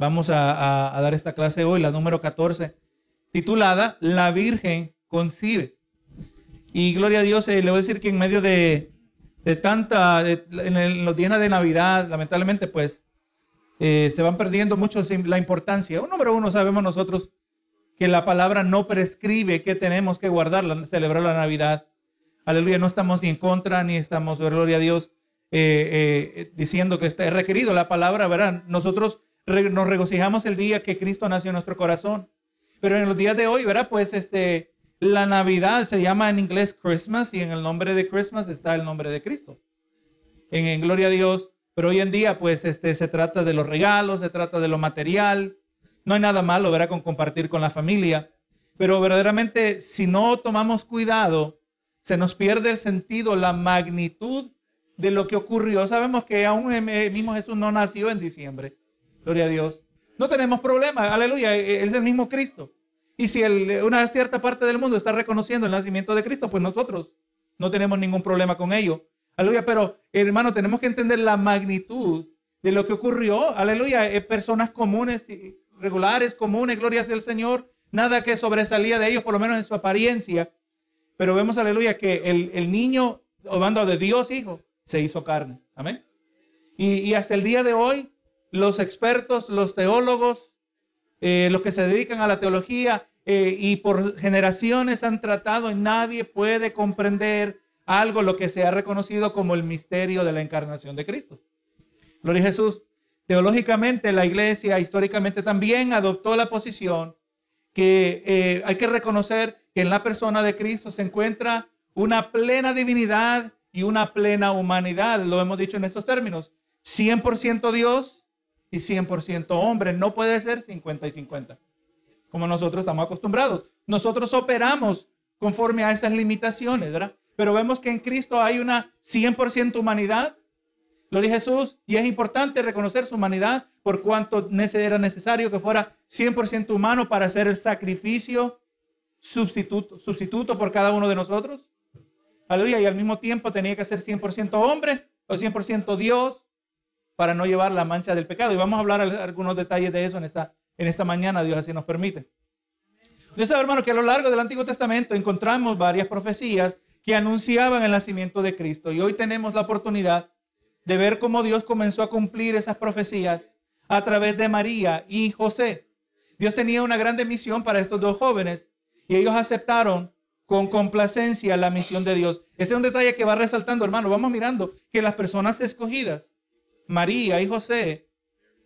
Vamos a, dar esta clase hoy, la número 14, titulada La Virgen concibe. Y gloria a Dios, eh, le voy a decir que en medio de, tanta, en, los días de Navidad, lamentablemente, pues eh, se van perdiendo mucho la importancia. Número uno, sabemos nosotros que la palabra no prescribe que tenemos que guardar, celebrar la Navidad. Aleluya, no estamos ni en contra, ni estamos, gloria a Dios, eh, diciendo que está requerido la palabra, ¿verdad? Nosotros nos regocijamos el día que Cristo nació en nuestro corazón. Pero en los días de hoy, ¿verdad? Pues este, la Navidad se llama en inglés Christmas y en el nombre de Christmas está el nombre de Cristo. En, gloria a Dios. Pero hoy en día, pues este, se trata de los regalos, se trata de lo material. No hay nada malo, ¿verdad? Con compartir con la familia. Pero verdaderamente, si no tomamos cuidado, se nos pierde el sentido, la magnitud de lo que ocurrió. Sabemos que aún el mismo Jesús no nació en diciembre. Gloria a Dios. No tenemos problema, aleluya, e, e, es el mismo Cristo. Y si una cierta parte del mundo está reconociendo el nacimiento de Cristo, pues nosotros no tenemos ningún problema con ello. Aleluya, pero hermano, tenemos que entender la magnitud de lo que ocurrió. Aleluya, eh, personas comunes, regulares, comunes, gloria sea el Señor. Nada que sobresalía de ellos, por lo menos en su apariencia. Pero vemos, aleluya, que el, el niño, hablando de Dios Hijo, se hizo carne. Amén. Y hasta el día de hoy, los expertos, los teólogos, eh, los que se dedican a la teología eh, y por generaciones han tratado y nadie puede comprender algo lo que se ha reconocido como el misterio de la encarnación de Cristo. Gloria a Jesús. Teológicamente la iglesia históricamente también adoptó la posición que eh, hay que reconocer que en la persona de Cristo se encuentra una plena divinidad y una plena humanidad. Lo hemos dicho en estos términos. 100% Dios, y 100% hombre. No puede ser 50 y 50, como nosotros estamos acostumbrados. Nosotros operamos conforme a esas limitaciones, ¿verdad? Pero vemos que en Cristo hay una 100% humanidad. Gloria a Jesús. Y es importante reconocer su humanidad por cuanto era necesario que fuera 100% humano para hacer el sacrificio sustituto, sustituto por cada uno de nosotros. Aleluya. Y al mismo tiempo tenía que ser 100% hombre o 100% Dios para no llevar la mancha del pecado. Y vamos a hablar algunos detalles de eso en esta, en esta mañana, Dios así nos permite. Usted sabe, hermano, que a lo largo del Antiguo Testamento encontramos varias profecías que anunciaban el nacimiento de Cristo. Y hoy tenemos la oportunidad de ver cómo Dios comenzó a cumplir esas profecías a través de María y José. Dios tenía una grande misión para estos dos jóvenes y ellos aceptaron con complacencia la misión de Dios. Este es un detalle que va resaltando, hermano. Vamos mirando que las personas escogidas María y José,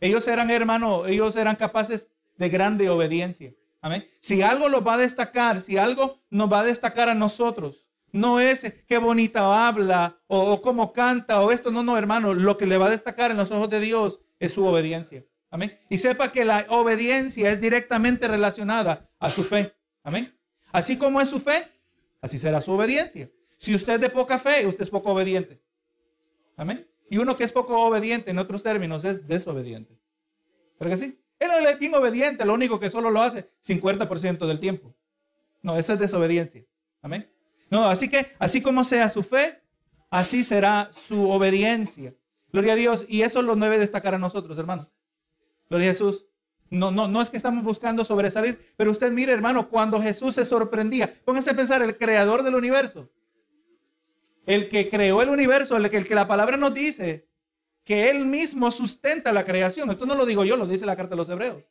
ellos eran hermanos, ellos eran capaces de grande obediencia. Amén. Si algo los va a destacar, si algo nos va a destacar a nosotros, no es qué bonita habla o, cómo canta o esto, no, no, hermano, lo que le va a destacar en los ojos de Dios es su obediencia. Amén. Y sepa que la obediencia es directamente relacionada a su fe. Amén. Así como es su fe, así será su obediencia. Si usted es de poca fe, usted es poco obediente. Amén. Y uno que es poco obediente, en otros términos, es desobediente. ¿Pero que sí? Él es bien obediente, lo único que solo lo hace 50% del tiempo. No, esa es desobediencia. Amén. No, así que, así como sea su fe, así será su obediencia. Gloria a Dios. Y eso lo debe destacar a nosotros, hermanos. Gloria a Jesús. No, no, no es que estamos buscando sobresalir, pero usted mire, hermano, cuando Jesús se sorprendía, póngase a pensar, el creador del universo, el que creó el universo, el que, la palabra nos dice que Él mismo sustenta la creación. Esto no lo digo yo, lo dice la carta de los hebreos.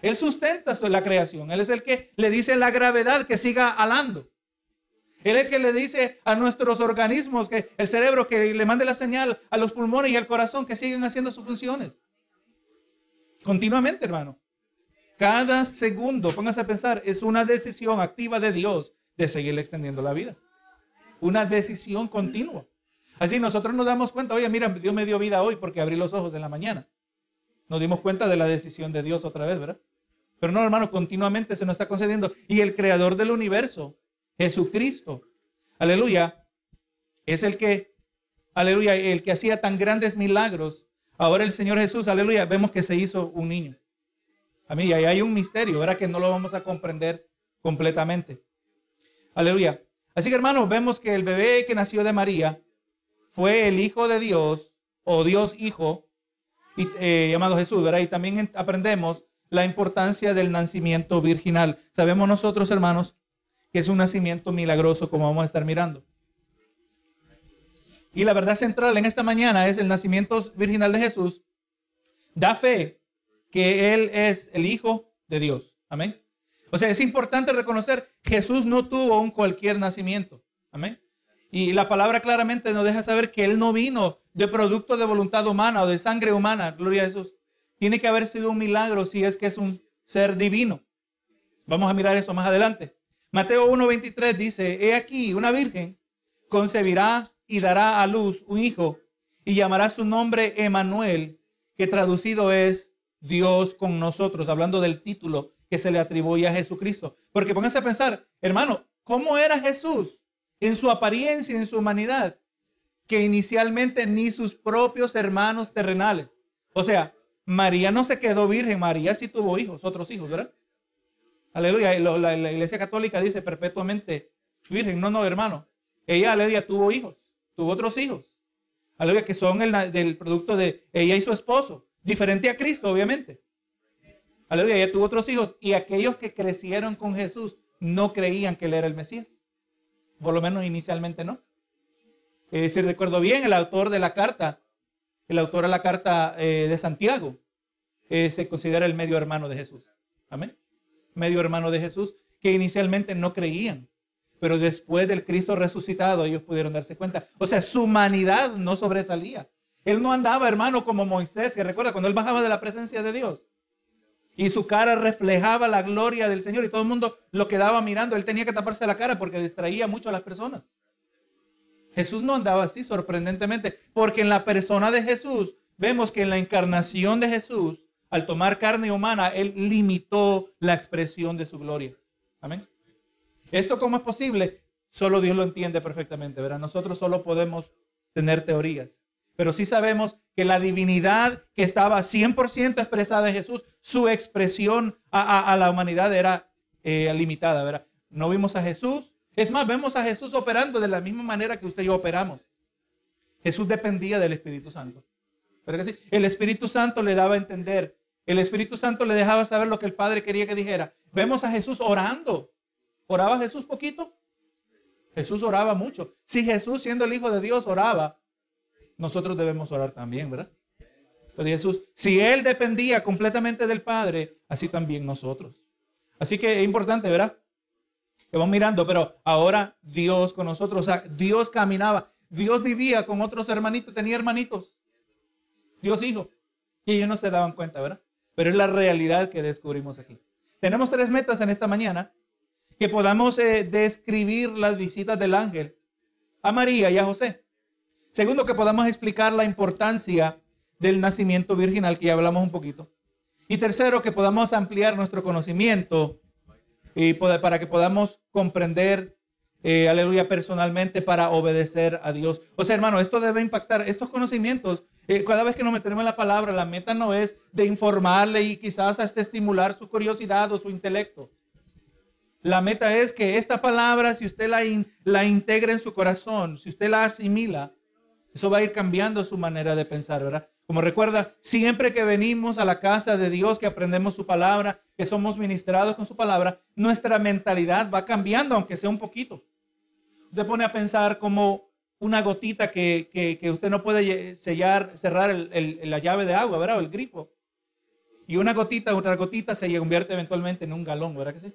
Él sustenta la creación. Él es el que le dice la gravedad que siga alando. Él es el que le dice a nuestros organismos, que el cerebro, que le mande la señal a los pulmones y al corazón que siguen haciendo sus funciones. Continuamente, hermano. Cada segundo, póngase a pensar, es una decisión activa de Dios de seguir extendiendo la vida una decisión continua. Así nosotros nos damos cuenta, oye, mira, Dios me dio vida hoy porque abrí los ojos en la mañana. Nos dimos cuenta de la decisión de Dios otra vez, ¿verdad? Pero no, hermano, continuamente se nos está concediendo. Y el creador del universo, Jesucristo, aleluya, es el que, aleluya, el que hacía tan grandes milagros. Ahora el Señor Jesús, aleluya, vemos que se hizo un niño. A mí, ahí hay un misterio, ¿verdad? Que no lo vamos a comprender completamente. Aleluya. Así que hermanos, vemos que el bebé que nació de María fue el Hijo de Dios o Dios Hijo eh, llamado Jesús, ¿verdad? Y también aprendemos la importancia del nacimiento virginal. Sabemos nosotros, hermanos, que es un nacimiento milagroso, como vamos a estar mirando. Y la verdad central en esta mañana es el nacimiento virginal de Jesús. Da fe que Él es el Hijo de Dios. Amén. O sea, es importante reconocer, Jesús no tuvo un cualquier nacimiento. Amén. Y la palabra claramente nos deja saber que Él no vino de producto de voluntad humana o de sangre humana. Gloria a Jesús. Tiene que haber sido un milagro si es que es un ser divino. Vamos a mirar eso más adelante. Mateo 1.23 dice, he aquí, una virgen concebirá y dará a luz un hijo y llamará su nombre Emanuel, que traducido es Dios con nosotros, hablando del título que se le atribuye a Jesucristo. Porque pónganse a pensar, hermano, ¿cómo era Jesús en su apariencia, en su humanidad? Que inicialmente ni sus propios hermanos terrenales. O sea, María no se quedó virgen, María sí tuvo hijos, otros hijos, ¿verdad? Aleluya. La, iglesia católica dice perpetuamente virgen. No, no, hermano. Ella, aleluya, tuvo hijos, tuvo otros hijos. Aleluya, que son el, producto de ella y su esposo. Diferente a Cristo, obviamente. Aleluya, ella tuvo otros hijos. Y aquellos que crecieron con Jesús no creían que él era el Mesías. Por lo menos inicialmente no. Eh, si recuerdo bien, el autor de la carta, el autor de la carta eh, de Santiago, eh, se considera el medio hermano de Jesús. Amén medio hermano de Jesús, que inicialmente no creían. Pero después del Cristo resucitado, ellos pudieron darse cuenta. O sea, su humanidad no sobresalía. Él no andaba, hermano, como Moisés, que recuerda cuando él bajaba de la presencia de Dios. Y su cara reflejaba la gloria del Señor y todo el mundo lo quedaba mirando. Él tenía que taparse la cara porque distraía mucho a las personas. Jesús no andaba así, sorprendentemente, porque en la persona de Jesús, vemos que en la encarnación de Jesús, al tomar carne humana, Él limitó la expresión de su gloria. Amén. ¿Esto cómo es posible? Solo Dios lo entiende perfectamente, ¿verdad? Nosotros solo podemos tener teorías. Pero sí sabemos que la divinidad que estaba 100% expresada en Jesús, su expresión a, la humanidad era eh, limitada, ¿verdad? No vimos a Jesús. Es más, vemos a Jesús operando de la misma manera que usted y yo operamos. Jesús dependía del Espíritu Santo. El Espíritu Santo le daba a entender el Espíritu Santo le dejaba saber lo que el Padre quería que dijera. Vemos a Jesús orando. ¿Oraba Jesús poquito? Jesús oraba mucho. Si Jesús, siendo el Hijo de Dios, oraba, nosotros debemos orar también, ¿verdad? Pero Jesús, si Él dependía completamente del Padre, así también nosotros. Así que es importante, ¿verdad? Que vamos mirando, pero ahora Dios con nosotros, o sea, Dios caminaba, Dios vivía con otros hermanitos, tenía hermanitos, Dios hijo, y ellos no se daban cuenta, ¿verdad? pero es la realidad que descubrimos aquí. Tenemos tres metas en esta mañana, que podamos eh, describir las visitas del ángel a María y a José. Segundo, que podamos explicar la importancia del nacimiento virginal, que ya hablamos un poquito. Y tercero, que podamos ampliar nuestro conocimiento y para que podamos comprender, eh, aleluya, personalmente para obedecer a Dios. O sea, hermano, esto debe impactar, estos conocimientos eh, cada vez que nos metemos en la palabra, la meta no es de informarle y quizás hasta estimular su curiosidad o su intelecto. La meta es que esta palabra, si usted la, la integra en su corazón, si usted la asimila, eso va a ir cambiando su manera de pensar, ¿verdad? Como recuerda, siempre que venimos a la casa de Dios, que aprendemos su palabra, que somos ministrados con su palabra, nuestra mentalidad va cambiando, aunque sea un poquito. Usted pone a pensar como una gotita que, usted no puede sellar, cerrar la llave de agua, ¿verdad? O el grifo. Y una gotita, otra gotita se convierte eventualmente en un galón, ¿verdad que sí?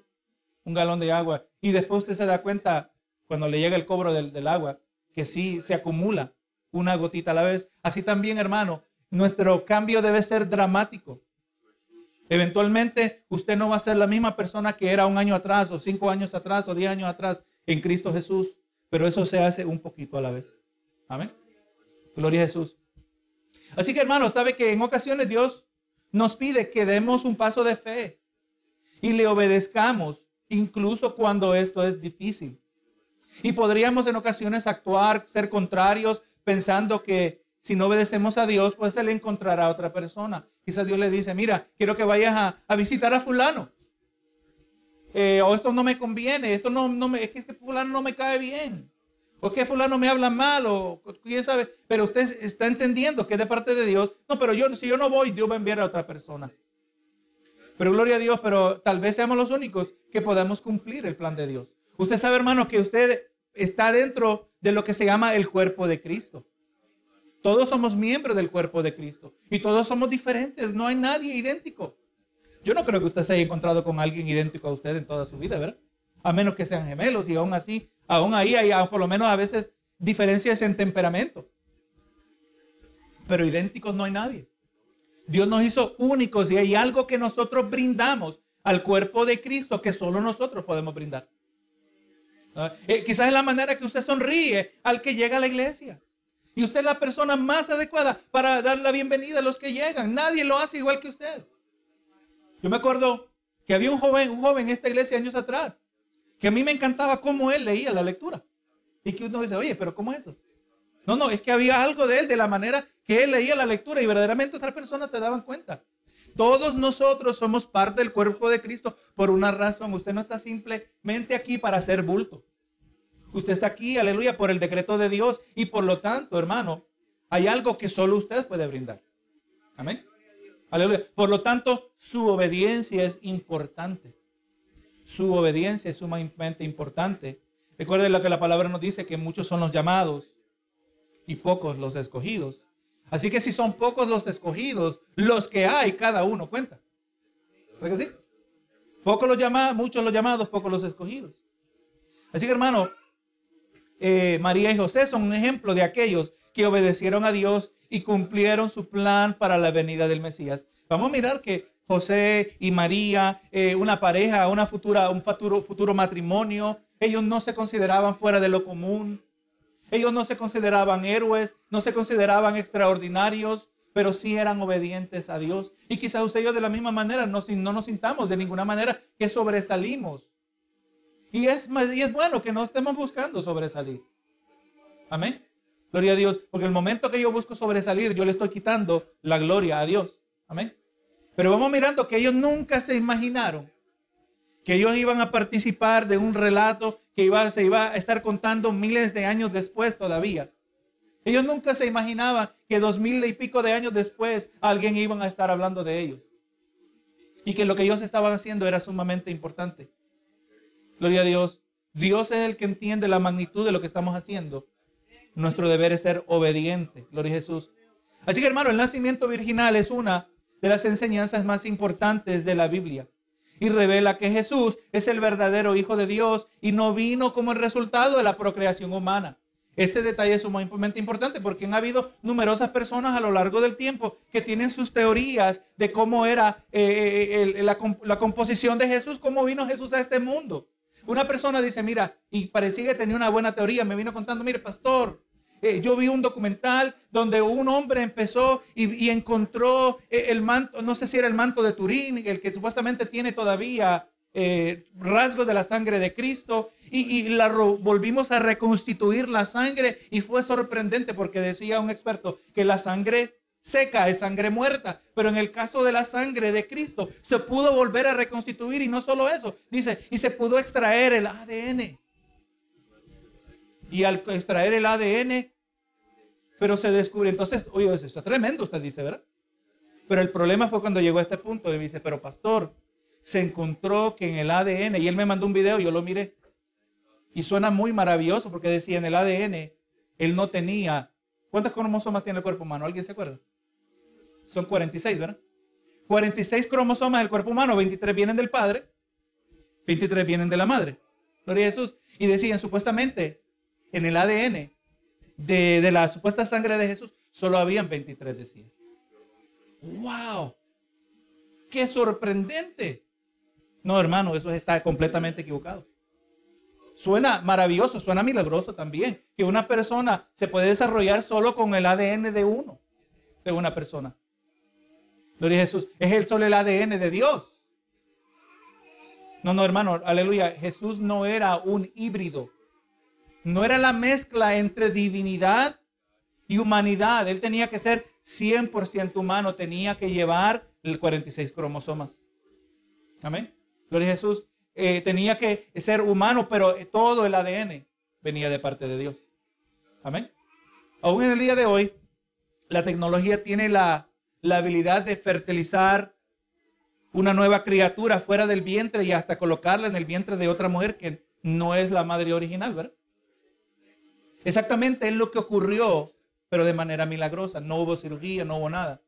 Un galón de agua. Y después usted se da cuenta, cuando le llega el cobro del, del agua, que sí se acumula una gotita a la vez. Así también, hermano, nuestro cambio debe ser dramático. Eventualmente usted no va a ser la misma persona que era un año atrás, o cinco años atrás, o diez años atrás en Cristo Jesús pero eso se hace un poquito a la vez. Amén. Gloria a Jesús. Así que hermano, sabe que en ocasiones Dios nos pide que demos un paso de fe y le obedezcamos, incluso cuando esto es difícil. Y podríamos en ocasiones actuar, ser contrarios, pensando que si no obedecemos a Dios, pues se le encontrará a otra persona. Quizás Dios le dice, mira, quiero que vayas a visitar a fulano. Eh, o esto no me conviene, esto no, no me, es que este fulano no me cae bien. O que fulano me habla mal, o quién sabe. Pero usted está entendiendo que es de parte de Dios. No, pero yo, si yo no voy, Dios va a enviar a otra persona. Pero gloria a Dios, pero tal vez seamos los únicos que podamos cumplir el plan de Dios. Usted sabe, hermano, que usted está dentro de lo que se llama el cuerpo de Cristo. Todos somos miembros del cuerpo de Cristo y todos somos diferentes, no hay nadie idéntico. Yo no creo que usted se haya encontrado con alguien idéntico a usted en toda su vida, ¿verdad? A menos que sean gemelos y aún así, aún ahí hay por lo menos a veces diferencias en temperamento. Pero idénticos no hay nadie. Dios nos hizo únicos y hay algo que nosotros brindamos al cuerpo de Cristo que solo nosotros podemos brindar. Ah, eh, quizás es la manera que usted sonríe al que llega a la iglesia. Y usted es la persona más adecuada para dar la bienvenida a los que llegan. Nadie lo hace igual que usted. Yo me acuerdo que había un joven, un joven en esta iglesia años atrás, que a mí me encantaba cómo él leía la lectura. Y que uno dice, oye, pero ¿cómo es eso? No, no, es que había algo de él, de la manera que él leía la lectura y verdaderamente otras personas se daban cuenta. Todos nosotros somos parte del cuerpo de Cristo por una razón. Usted no está simplemente aquí para hacer bulto. Usted está aquí, aleluya, por el decreto de Dios y por lo tanto, hermano, hay algo que solo usted puede brindar. Amén. Aleluya. Por lo tanto, su obediencia es importante. Su obediencia es sumamente importante. Recuerden lo que la palabra nos dice, que muchos son los llamados y pocos los escogidos. Así que si son pocos los escogidos, los que hay, cada uno cuenta. ¿Verdad que sí? Pocos los llamados, muchos los llamados, pocos los escogidos. Así que hermano, eh, María y José son un ejemplo de aquellos que obedecieron a Dios y cumplieron su plan para la venida del Mesías. Vamos a mirar que José y María, eh, una pareja, una futura, un futuro, futuro matrimonio, ellos no se consideraban fuera de lo común. Ellos no se consideraban héroes, no se consideraban extraordinarios, pero sí eran obedientes a Dios. Y quizás usted y yo de la misma manera no, no nos sintamos de ninguna manera que sobresalimos. Y es, y es bueno que no estemos buscando sobresalir. Amén. Gloria a Dios. Porque el momento que yo busco sobresalir, yo le estoy quitando la gloria a Dios. Amén. Pero vamos mirando que ellos nunca se imaginaron que ellos iban a participar de un relato que iba, se iba a estar contando miles de años después todavía. Ellos nunca se imaginaban que dos mil y pico de años después alguien iba a estar hablando de ellos. Y que lo que ellos estaban haciendo era sumamente importante. Gloria a Dios. Dios es el que entiende la magnitud de lo que estamos haciendo. Nuestro deber es ser obediente. Gloria a Jesús. Así que hermano, el nacimiento virginal es una de las enseñanzas más importantes de la Biblia. Y revela que Jesús es el verdadero Hijo de Dios y no vino como el resultado de la procreación humana. Este detalle es sumamente importante porque han habido numerosas personas a lo largo del tiempo que tienen sus teorías de cómo era eh, eh, la, la composición de Jesús, cómo vino Jesús a este mundo. Una persona dice, mira, y parecía que tenía una buena teoría, me vino contando, mire, pastor, eh, yo vi un documental donde un hombre empezó y, encontró eh, el manto, no sé si era el manto de Turín, el que supuestamente tiene todavía eh, rasgos de la sangre de Cristo, y, y la volvimos a reconstituir la sangre, y fue sorprendente porque decía un experto que la sangre seca, es sangre muerta. Pero en el caso de la sangre de Cristo, se pudo volver a reconstituir y no solo eso, dice, y se pudo extraer el ADN. Y al extraer el ADN, pero se descubre, entonces, oye, esto es tremendo, usted dice, ¿verdad? Pero el problema fue cuando llegó a este punto y me dice, pero pastor, se encontró que en el ADN, y él me mandó un video, yo lo miré, y suena muy maravilloso porque decía en el ADN, él no tenía, ¿cuántas cromosomas tiene el cuerpo humano? ¿Alguien se acuerda? Son 46, ¿verdad? 46 cromosomas del cuerpo humano, 23 vienen del padre, 23 vienen de la madre. Gloria a Jesús. Y decían, supuestamente, en el ADN de, la supuesta sangre de Jesús, solo habían 23, decían. ¡Wow! ¡Qué sorprendente! No, hermano, eso está completamente equivocado. Suena maravilloso, suena milagroso también, que una persona se puede desarrollar solo con el ADN de uno, de una persona. Gloria a Jesús. Es el solo el ADN de Dios. No, no, hermano, aleluya. Jesús no era un híbrido. No era la mezcla entre divinidad y humanidad. Él tenía que ser 100% humano. Tenía que llevar el 46 cromosomas. Amén. Gloria a Jesús. Eh, tenía que ser humano, pero todo el ADN venía de parte de Dios. Amén. Aún en el día de hoy, la tecnología tiene la, la habilidad de fertilizar una nueva criatura fuera del vientre y hasta colocarla en el vientre de otra mujer que no es la madre original, ¿verdad? Exactamente es lo que ocurrió, pero de manera milagrosa. No hubo cirugía, no hubo nada.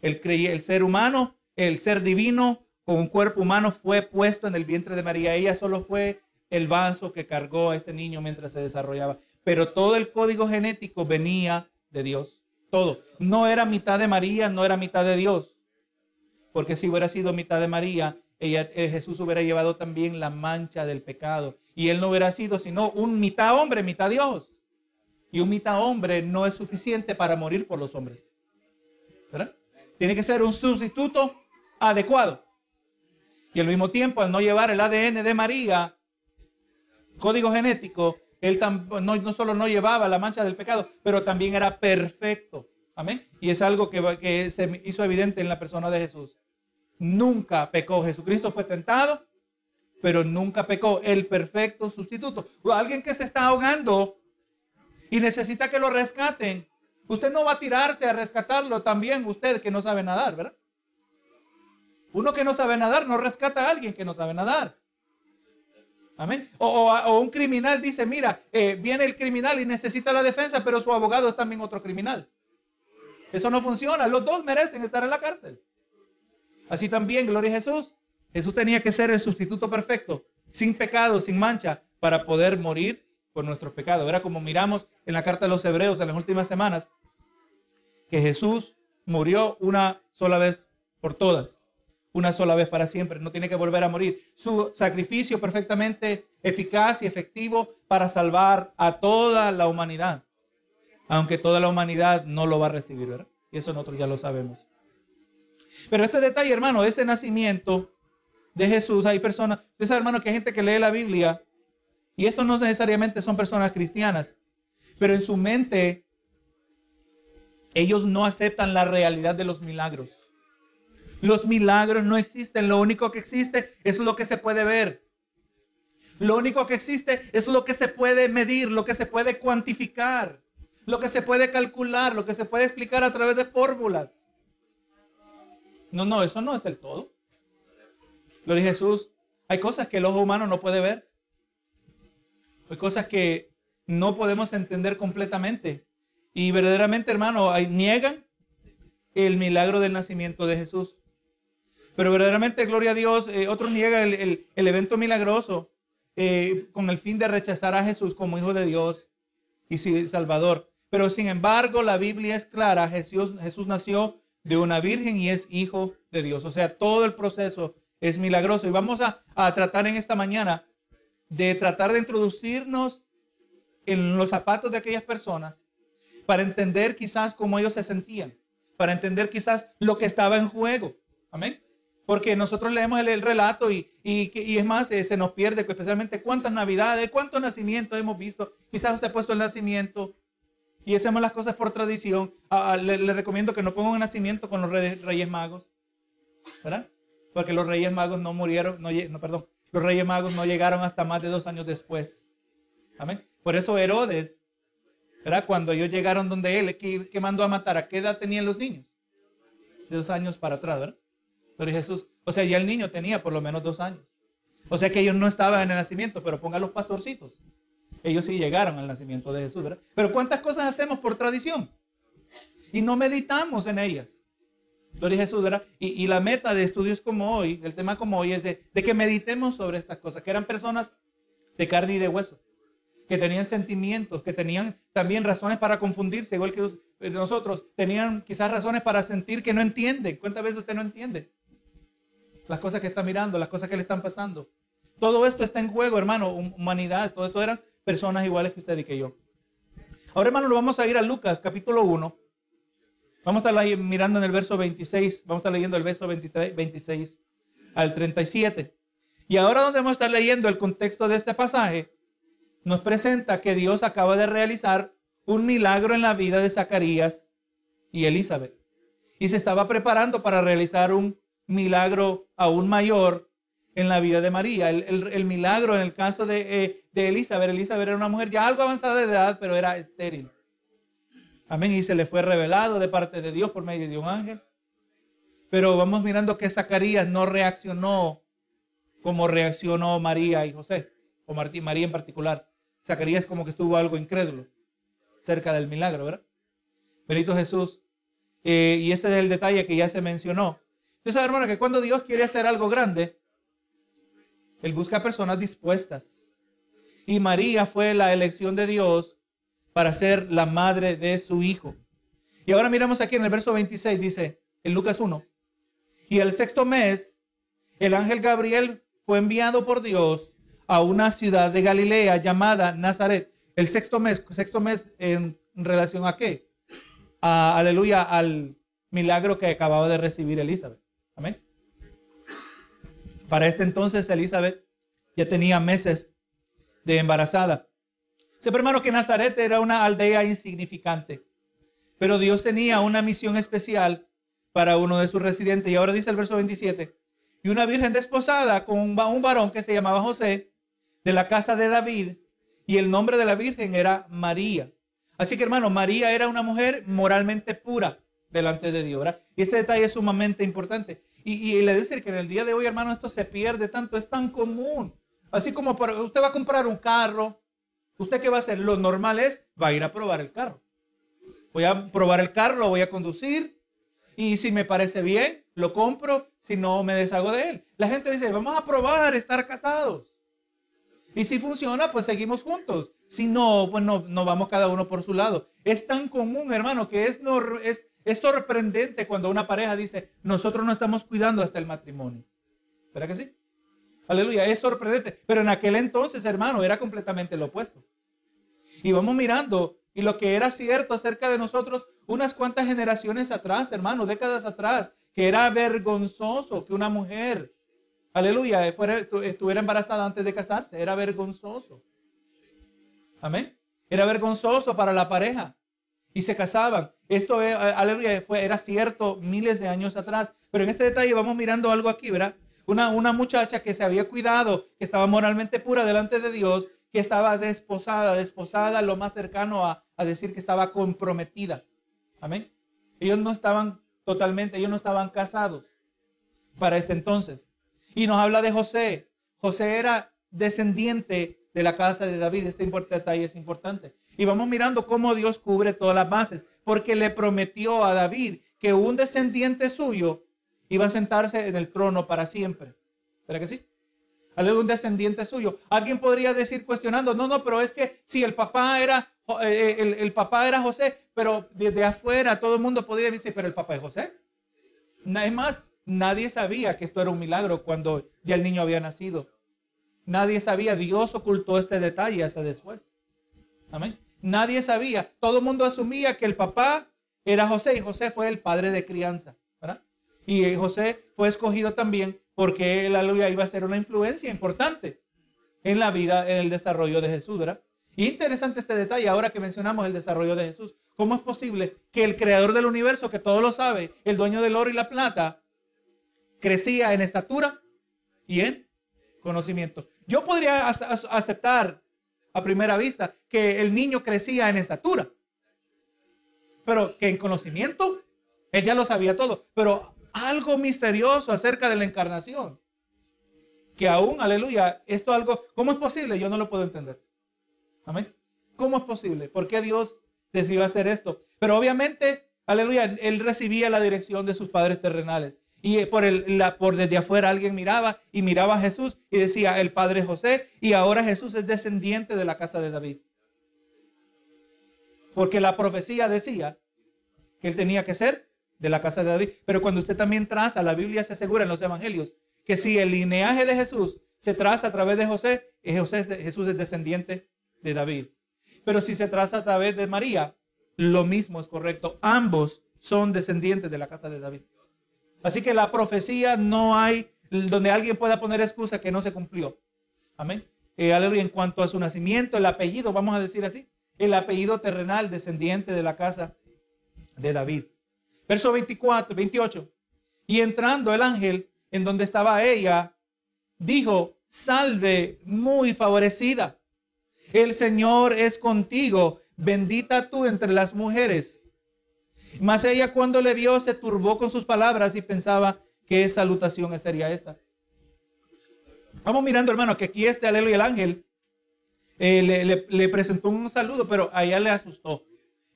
El, el ser humano, el ser divino con un cuerpo humano fue puesto en el vientre de María. Ella solo fue el vaso que cargó a este niño mientras se desarrollaba. Pero todo el código genético venía de Dios. Todo. No era mitad de María, no era mitad de Dios. Porque si hubiera sido mitad de María, eh, Jesús hubiera llevado también la mancha del pecado. Y él no hubiera sido sino un mitad hombre, mitad Dios. Y un mitad hombre no es suficiente para morir por los hombres. ¿Verdad? Tiene que ser un sustituto adecuado. Y al mismo tiempo, al no llevar el ADN de María, código genético, él no, no, solo no llevaba la mancha del pecado, pero también era perfecto. Amén. Y es algo que, que se hizo evidente en la persona de Jesús. Nunca pecó. Jesucristo fue tentado, pero nunca pecó. El perfecto sustituto. Alguien que se está ahogando y necesita que lo rescaten. Usted no va a tirarse a rescatarlo también, usted que no sabe nadar, ¿verdad? Uno que no sabe nadar no rescata a alguien que no sabe nadar. Amén. O, un criminal dice, mira, eh, viene el criminal y necesita la defensa, pero su abogado es también otro criminal. Eso no funciona. Los dos merecen estar en la cárcel. Así también, gloria a Jesús. Jesús tenía que ser el sustituto perfecto, sin pecado, sin mancha, para poder morir por nuestros pecados. Era como miramos en la carta de los Hebreos en las últimas semanas, que Jesús murió una sola vez por todas una sola vez para siempre, no tiene que volver a morir. Su sacrificio perfectamente eficaz y efectivo para salvar a toda la humanidad, aunque toda la humanidad no lo va a recibir, ¿verdad? Y eso nosotros ya lo sabemos. Pero este detalle, hermano, ese nacimiento de Jesús, hay personas, usted sabe, hermano, que hay gente que lee la Biblia y estos no necesariamente son personas cristianas, pero en su mente ellos no aceptan la realidad de los milagros. Los milagros no existen. Lo único que existe es lo que se puede ver. Lo único que existe es lo que se puede medir, lo que se puede cuantificar, lo que se puede calcular, lo que se puede explicar a través de fórmulas. No, no, eso no es el todo. Gloria a Jesús. Hay cosas que el ojo humano no puede ver. Hay cosas que no podemos entender completamente. Y verdaderamente, hermano, niegan el milagro del nacimiento de Jesús. Pero verdaderamente, gloria a Dios, eh, otros niegan el, evento milagroso eh, con el fin de rechazar a Jesús como hijo de Dios y Salvador. Pero sin embargo, la Biblia es clara, Jesús, nació de una virgen y es hijo de Dios. O sea, todo el proceso es milagroso. Y vamos a, a tratar en esta mañana de tratar de introducirnos en los zapatos de aquellas personas para entender quizás cómo ellos se sentían, para entender quizás lo que estaba en juego. Amén. Porque nosotros leemos el, relato y, y, es más, eh, se nos pierde, especialmente cuántas navidades, cuántos nacimientos hemos visto. Quizás usted ha puesto el nacimiento y hacemos las cosas por tradición. Ah, ah, le, recomiendo que no ponga un nacimiento con los reyes, magos, ¿verdad? Porque los reyes magos no murieron, no, no, perdón, los reyes magos no llegaron hasta más de dos años después. Amén. Por eso Herodes, ¿verdad? Cuando ellos llegaron donde él, que, mandó a matar, ¿a qué edad tenían los niños? De dos años para atrás, ¿verdad? Pero Jesús, o sea, ya el niño tenía por lo menos dos años. O sea que ellos no estaban en el nacimiento, pero ponga los pastorcitos. Ellos sí llegaron al nacimiento de Jesús, ¿verdad? Pero ¿cuántas cosas hacemos por tradición? Y no meditamos en ellas. Gloria a Jesús, ¿verdad? Y, la meta de estudios como hoy, el tema como hoy, es de, de que meditemos sobre estas cosas, que eran personas de carne y de hueso, que tenían sentimientos, que tenían también razones para confundirse, igual que nosotros, tenían quizás razones para sentir que no entienden. ¿Cuántas veces usted no entiende? las cosas que está mirando, las cosas que le están pasando. Todo esto está en juego, hermano, humanidad, todo esto eran personas iguales que usted y que yo. Ahora, hermano, lo vamos a ir a Lucas, capítulo 1. Vamos a estar mirando en el verso 26, vamos a estar leyendo el verso 23, 26 al 37. Y ahora donde vamos a estar leyendo el contexto de este pasaje, nos presenta que Dios acaba de realizar un milagro en la vida de Zacarías y Elizabeth. Y se estaba preparando para realizar un milagro aún mayor en la vida de María. El, milagro en el caso de, eh, de, Elizabeth. Elizabeth era una mujer ya algo avanzada de edad, pero era estéril. Amén. Y se le fue revelado de parte de Dios por medio de un ángel. Pero vamos mirando que Zacarías no reaccionó como reaccionó María y José, o María en particular. Zacarías como que estuvo algo incrédulo cerca del milagro, ¿verdad? Benito Jesús. Eh, y ese es el detalle que ya se mencionó. Entonces, hermano, que cuando Dios quiere hacer algo grande, Él busca personas dispuestas. Y María fue la elección de Dios para ser la madre de su hijo. Y ahora miramos aquí en el verso 26, dice, en Lucas 1, y el sexto mes, el ángel Gabriel fue enviado por Dios a una ciudad de Galilea llamada Nazaret. El sexto mes, sexto mes en relación a qué? aleluya, al milagro que acababa de recibir Elizabeth. Amén. Para este entonces Elizabeth ya tenía meses de embarazada. Sepa hermano que Nazaret era una aldea insignificante, pero Dios tenía una misión especial para uno de sus residentes. Y ahora dice el verso 27, y una virgen desposada con un varón que se llamaba José, de la casa de David, y el nombre de la virgen era María. Así que hermano, María era una mujer moralmente pura delante de Dios. Y este detalle es sumamente importante. Y, le decir que en el día de hoy, hermano, esto se pierde tanto, es tan común. Así como usted va a comprar un carro, ¿Usted qué va a hacer? Lo normal es, va a ir a probar el carro. Voy a probar el carro, lo voy a conducir y si me parece bien, lo compro, si no, me deshago de él. La gente dice, vamos a probar estar casados. Y si funciona, pues seguimos juntos. Si no, pues no, no vamos cada uno por su lado. Es tan común, hermano, que es, no, es, es sorprendente cuando una pareja dice, nosotros no estamos cuidando hasta el matrimonio. ¿Verdad que sí? Aleluya, es sorprendente. Pero en aquel entonces, hermano, era completamente lo opuesto. Y vamos mirando, y lo que era cierto acerca de nosotros unas cuantas generaciones atrás, hermano, décadas atrás, que era vergonzoso que una mujer, aleluya, fuera, estuviera embarazada antes de casarse, era vergonzoso. Amén. Era vergonzoso para la pareja. Y se casaban. Esto, eh, aleluya, fue, era cierto miles de años atrás. Pero en este detalle vamos mirando algo aquí, ¿verdad? Una, una muchacha que se había cuidado, que estaba moralmente pura delante de Dios, que estaba desposada, desposada, lo más cercano a, decir que estaba comprometida. Amén. Ellos no estaban totalmente, ellos no estaban casados para este entonces. Y nos habla de José. José era descendiente de la casa de David. Este detalle es importante. Y vamos mirando cómo Dios cubre todas las bases, porque le prometió a David que un descendiente suyo iba a sentarse en el trono para siempre. ¿Verdad que sí? Algún descendiente suyo. Alguien podría decir cuestionando, no, no, pero es que si el papá era, eh, el, el, papá era José, pero desde afuera todo el mundo podría decir, pero el papá es José. Es más, nadie sabía que esto era un milagro cuando ya el niño había nacido. Nadie sabía, Dios ocultó este detalle hasta después. Amén. Nadie sabía, todo el mundo asumía que el papá era José y José fue el padre de crianza. Y José fue escogido también porque la aleluya iba a ser una influencia importante en la vida, en el desarrollo de Jesús, ¿verdad? interesante este detalle ahora que mencionamos el desarrollo de Jesús. ¿Cómo es posible que el creador del universo, que todo lo sabe, el dueño del oro y la plata, crecía en estatura y en conocimiento? Yo podría aceptar a primera vista que el niño crecía en estatura, pero que en conocimiento, él ya lo sabía todo, pero algo misterioso acerca de la encarnación. Que aún, aleluya, esto algo, ¿cómo es posible? Yo no lo puedo entender. Amén. ¿Cómo es posible? ¿Por qué Dios decidió hacer esto? Pero obviamente, aleluya, él recibía la dirección de sus padres terrenales. Y por, el, la, por desde afuera alguien miraba y miraba a Jesús y decía, el padre José, y ahora Jesús es descendiente de la casa de David. Porque la profecía decía que él tenía que ser de la casa de David. Pero cuando usted también traza, la Biblia se asegura en los evangelios que si el lineaje de Jesús se traza a través de José, José Jesús es descendiente de David. Pero si se traza a través de María, lo mismo es correcto. Ambos son descendientes de la casa de David. Así que la profecía no hay donde alguien pueda poner excusa que no se cumplió. Amén. Eh, aleluya. En cuanto a su nacimiento, el apellido, vamos a decir así, el apellido terrenal descendiente de la casa de David. Verso 24, 28. Y entrando el ángel en donde estaba ella, dijo, salve muy favorecida. El Señor es contigo, bendita tú entre las mujeres. Mas ella cuando le vio se turbó con sus palabras y pensaba qué salutación sería esta. Vamos mirando, hermano, que aquí este alelo y el ángel eh, le, presentó un saludo, pero a ella le asustó.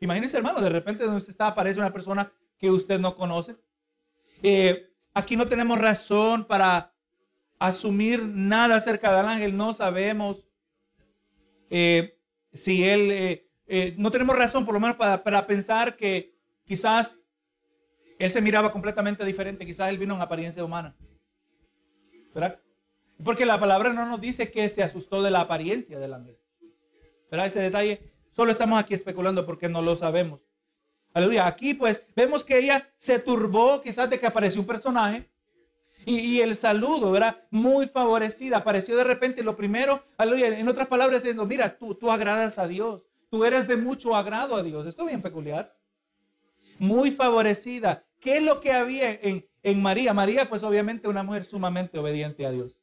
Imagínese, hermano, de repente donde está aparece una persona que usted no conoce. Eh, aquí no tenemos razón para asumir nada acerca del ángel, no sabemos eh, si él, no tenemos razón por lo menos para, para pensar que quizás él se miraba completamente diferente, quizás él vino en apariencia humana. ¿Verdad? Porque la palabra no nos dice que se asustó de la apariencia del ángel. ¿Verdad? Ese detalle solo estamos aquí especulando porque no lo sabemos. Aleluya. Aquí pues vemos que ella se turbó quizás de que apareció un personaje. Y, el saludo, ¿verdad? Muy favorecida. Apareció de repente lo primero, aleluya. En otras palabras, diciendo, mira, tú, tú agradas a Dios. Tú eres de mucho agrado a Dios. Esto es bien peculiar. Muy favorecida. ¿Qué es lo que había en, en María? María, pues obviamente una mujer sumamente obediente a Dios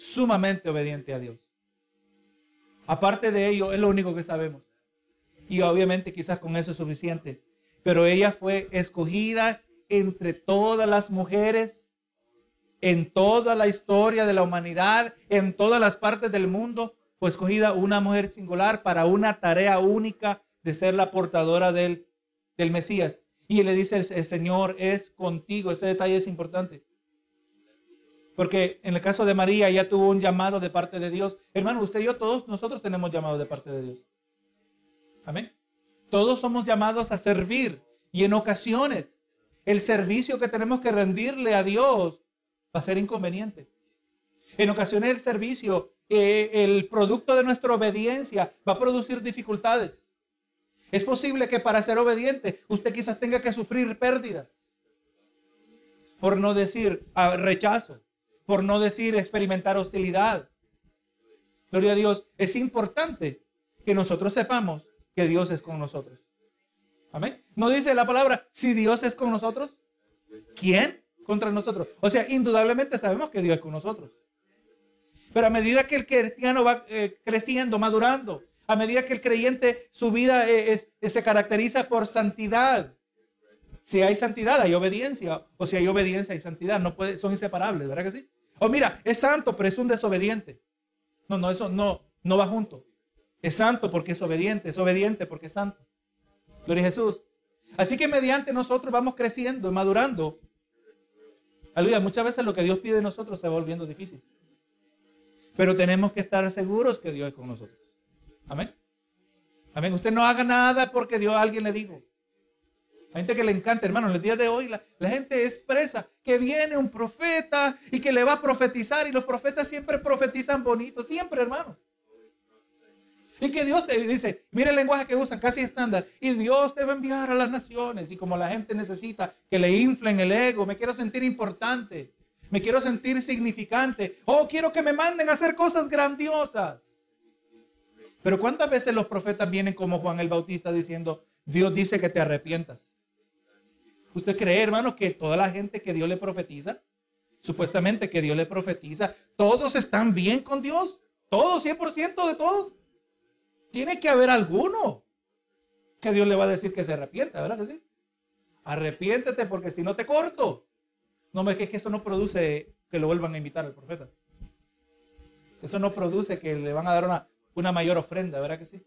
sumamente obediente a Dios. Aparte de ello, es lo único que sabemos. Y obviamente quizás con eso es suficiente. Pero ella fue escogida entre todas las mujeres, en toda la historia de la humanidad, en todas las partes del mundo, fue escogida una mujer singular para una tarea única de ser la portadora del, del Mesías. Y le dice, el Señor es contigo. Ese detalle es importante. Porque en el caso de María, ella tuvo un llamado de parte de Dios. Hermano, usted y yo, todos nosotros tenemos llamado de parte de Dios. Todos somos llamados a servir. Y en ocasiones, el servicio que tenemos que rendirle a Dios va a ser inconveniente. En ocasiones, el servicio, eh, el producto de nuestra obediencia va a producir dificultades. Es posible que para ser obediente usted quizás tenga que sufrir pérdidas. Por no decir ah, rechazo por no decir experimentar hostilidad. Gloria a Dios, es importante que nosotros sepamos que Dios es con nosotros. Amén. No dice la palabra, si Dios es con nosotros, ¿quién contra nosotros? O sea, indudablemente sabemos que Dios es con nosotros. Pero a medida que el cristiano va eh, creciendo, madurando, a medida que el creyente, su vida eh, se caracteriza por santidad. Si hay santidad, hay obediencia. O si hay obediencia, hay santidad. No puede, son inseparables, ¿verdad que sí? O mira, es santo, pero es un desobediente. No, no, eso no, no va junto. Es santo porque es obediente, es obediente porque es santo. Gloria a Jesús. Así que mediante nosotros vamos creciendo y madurando. Aleluya, muchas veces lo que Dios pide de nosotros se va volviendo difícil. Pero tenemos que estar seguros que Dios es con nosotros. Amén. Amén. Usted no haga nada porque Dios a alguien le dijo. Hay gente que le encanta, hermano, en el día de hoy la, gente expresa que viene un profeta y que le va a profetizar y los profetas siempre profetizan bonito, siempre, hermano. Y que Dios te dice, mire el lenguaje que usan, casi estándar, y Dios te va a enviar a las naciones. Y como la gente necesita que le inflen el ego, me quiero sentir importante, me quiero sentir significante, oh, quiero que me manden a hacer cosas grandiosas. Pero ¿cuántas veces los profetas vienen como Juan el Bautista diciendo, Dios dice que te arrepientas? ¿Usted cree, hermano, que toda la gente que Dios le profetiza, supuestamente que Dios le profetiza, todos están bien con Dios? Todos, 100% de todos. Tiene que haber alguno que Dios le va a decir que se arrepienta, ¿verdad que sí? Arrepiéntete porque si no te corto. No me es que eso no produce que lo vuelvan a invitar al profeta. Eso no produce que le van a dar una, una mayor ofrenda, ¿verdad que sí?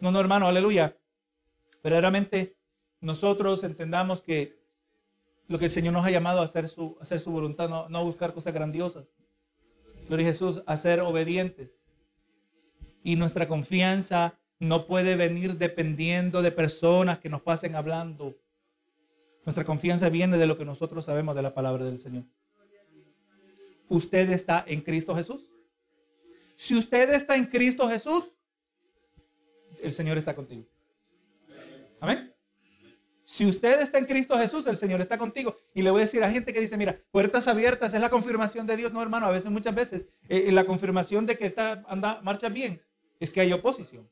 No, no, hermano, aleluya. Verdaderamente nosotros entendamos que lo que el Señor nos ha llamado a hacer su, hacer su voluntad, no, no buscar cosas grandiosas. Gloria a Jesús, a ser obedientes. Y nuestra confianza no puede venir dependiendo de personas que nos pasen hablando. Nuestra confianza viene de lo que nosotros sabemos de la palabra del Señor. Usted está en Cristo Jesús. Si usted está en Cristo Jesús, el Señor está contigo. Amén. Si usted está en Cristo Jesús, el Señor está contigo. Y le voy a decir a gente que dice, mira, puertas abiertas es la confirmación de Dios. No, hermano, a veces, muchas veces, eh, la confirmación de que está, anda, marcha bien es que hay oposición.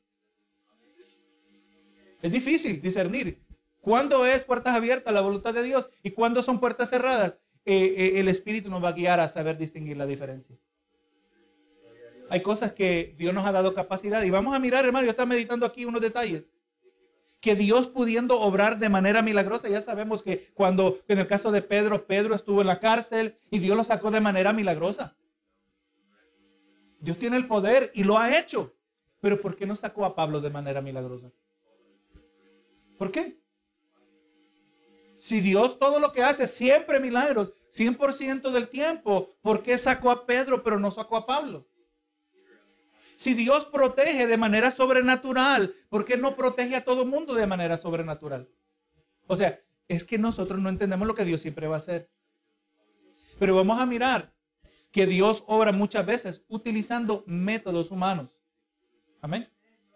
Es difícil discernir cuándo es puertas abiertas la voluntad de Dios y cuándo son puertas cerradas. Eh, eh, el Espíritu nos va a guiar a saber distinguir la diferencia. Hay cosas que Dios nos ha dado capacidad y vamos a mirar, hermano, yo estaba meditando aquí unos detalles que Dios pudiendo obrar de manera milagrosa, ya sabemos que cuando en el caso de Pedro, Pedro estuvo en la cárcel y Dios lo sacó de manera milagrosa. Dios tiene el poder y lo ha hecho. Pero ¿por qué no sacó a Pablo de manera milagrosa? ¿Por qué? Si Dios todo lo que hace, siempre milagros, 100% del tiempo, ¿por qué sacó a Pedro pero no sacó a Pablo? Si Dios protege de manera sobrenatural, ¿por qué no protege a todo mundo de manera sobrenatural? O sea, es que nosotros no entendemos lo que Dios siempre va a hacer. Pero vamos a mirar que Dios obra muchas veces utilizando métodos humanos. Amén.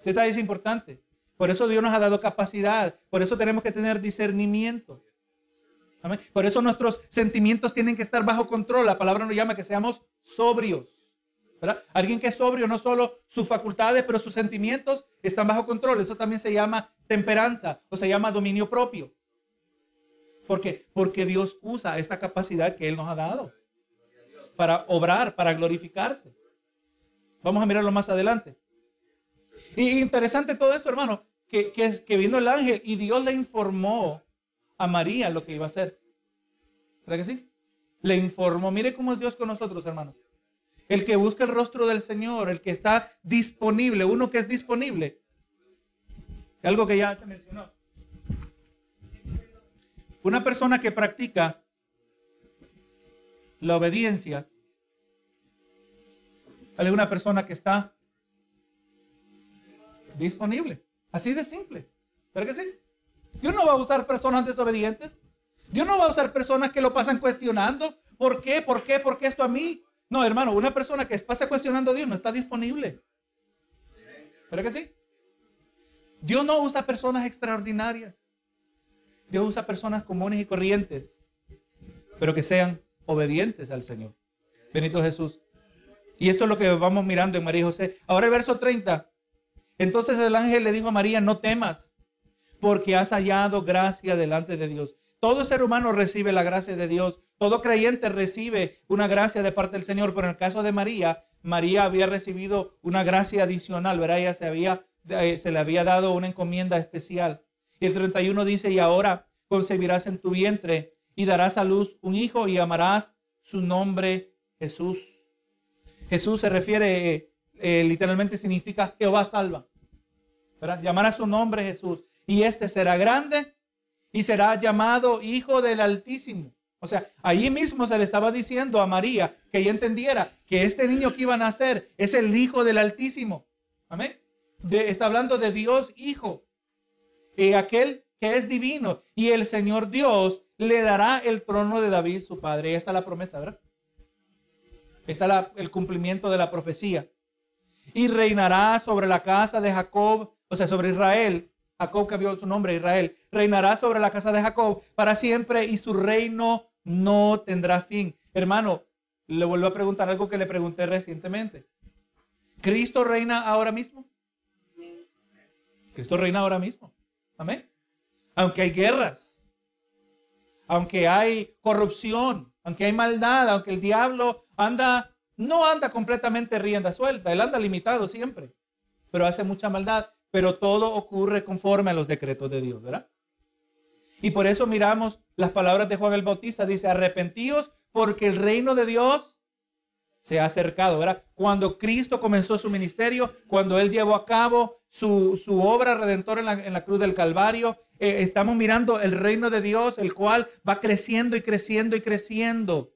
Esta es importante. Por eso Dios nos ha dado capacidad. Por eso tenemos que tener discernimiento. Amén. Por eso nuestros sentimientos tienen que estar bajo control. La palabra nos llama que seamos sobrios. Alguien que es sobrio, no solo sus facultades, pero sus sentimientos están bajo control. Eso también se llama temperanza o se llama dominio propio. ¿Por qué? Porque Dios usa esta capacidad que Él nos ha dado para obrar, para glorificarse. Vamos a mirarlo más adelante. Y interesante todo esto, hermano, que, que, que vino el ángel y Dios le informó a María lo que iba a hacer. ¿Verdad que sí? Le informó. Mire cómo es Dios con nosotros, hermano el que busca el rostro del Señor, el que está disponible, uno que es disponible. Algo que ya se mencionó. Una persona que practica la obediencia es una persona que está disponible. Así de simple. ¿Pero que sí? Dios no va a usar personas desobedientes. Dios no va a usar personas que lo pasan cuestionando. ¿Por qué? ¿Por qué? ¿Por qué esto a mí? No, hermano, una persona que pasa cuestionando a Dios no está disponible. ¿Pero que sí? Dios no usa personas extraordinarias. Dios usa personas comunes y corrientes, pero que sean obedientes al Señor. Benito Jesús. Y esto es lo que vamos mirando en María y José. Ahora el verso 30. Entonces el ángel le dijo a María, no temas, porque has hallado gracia delante de Dios. Todo ser humano recibe la gracia de Dios. Todo creyente recibe una gracia de parte del Señor. Pero en el caso de María, María había recibido una gracia adicional, ¿verdad? Ella se, había, eh, se le había dado una encomienda especial. Y el 31 dice, y ahora concebirás en tu vientre y darás a luz un hijo y amarás su nombre Jesús. Jesús se refiere, eh, eh, literalmente significa Jehová salva. ¿verdad? Llamará su nombre Jesús. Y este será grande y será llamado Hijo del Altísimo. O sea, allí mismo se le estaba diciendo a María que ella entendiera que este niño que iba a nacer es el Hijo del Altísimo. Amén. está hablando de Dios Hijo. Y aquel que es divino. Y el Señor Dios le dará el trono de David, su padre. Ahí está la promesa, ¿verdad? Está el cumplimiento de la profecía. Y reinará sobre la casa de Jacob, o sea, sobre Israel, Jacob cambió su nombre, Israel, reinará sobre la casa de Jacob para siempre y su reino no tendrá fin. Hermano, le vuelvo a preguntar algo que le pregunté recientemente. ¿Cristo reina ahora mismo? Cristo reina ahora mismo. Amén. Aunque hay guerras, aunque hay corrupción, aunque hay maldad, aunque el diablo anda, no anda completamente rienda suelta, él anda limitado siempre, pero hace mucha maldad pero todo ocurre conforme a los decretos de Dios, ¿verdad? Y por eso miramos las palabras de Juan el Bautista, dice, arrepentíos porque el reino de Dios se ha acercado, ¿verdad? Cuando Cristo comenzó su ministerio, cuando Él llevó a cabo su, obra redentora en la, cruz del Calvario, eh, estamos mirando el reino de Dios, el cual va creciendo y creciendo y creciendo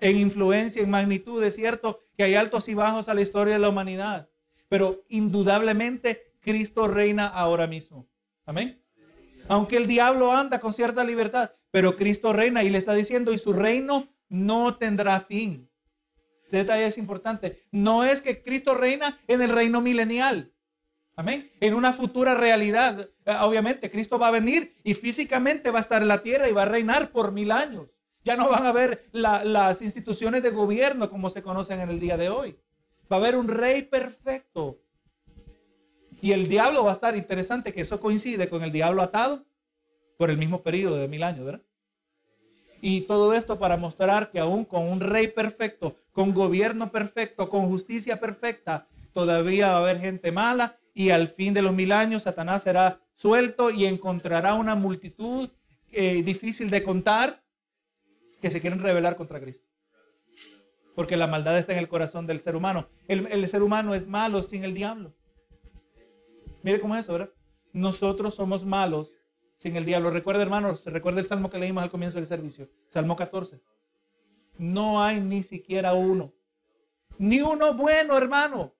en influencia, en magnitud. Es cierto que hay altos y bajos a la historia de la humanidad, pero indudablemente Cristo reina ahora mismo. Amén. Aunque el diablo anda con cierta libertad, pero Cristo reina y le está diciendo, y su reino no tendrá fin. Este detalle es importante. No es que Cristo reina en el reino milenial. Amén. En una futura realidad. Eh, obviamente, Cristo va a venir y físicamente va a estar en la tierra y va a reinar por mil años. Ya no van a haber las instituciones de gobierno como se conocen en el día de hoy. Va a haber un rey perfecto y el diablo va a estar interesante que eso coincide con el diablo atado por el mismo periodo de mil años, ¿verdad? Y todo esto para mostrar que aún con un rey perfecto, con gobierno perfecto, con justicia perfecta, todavía va a haber gente mala y al fin de los mil años Satanás será suelto y encontrará una multitud eh, difícil de contar que se quieren rebelar contra Cristo. Porque la maldad está en el corazón del ser humano. El, ser humano es malo sin el diablo. Mire cómo es eso, ¿verdad? Nosotros somos malos sin el diablo. Recuerda, hermanos, recuerda el salmo que leímos al comienzo del servicio. Salmo 14. No hay ni siquiera uno. Ni uno bueno, hermano.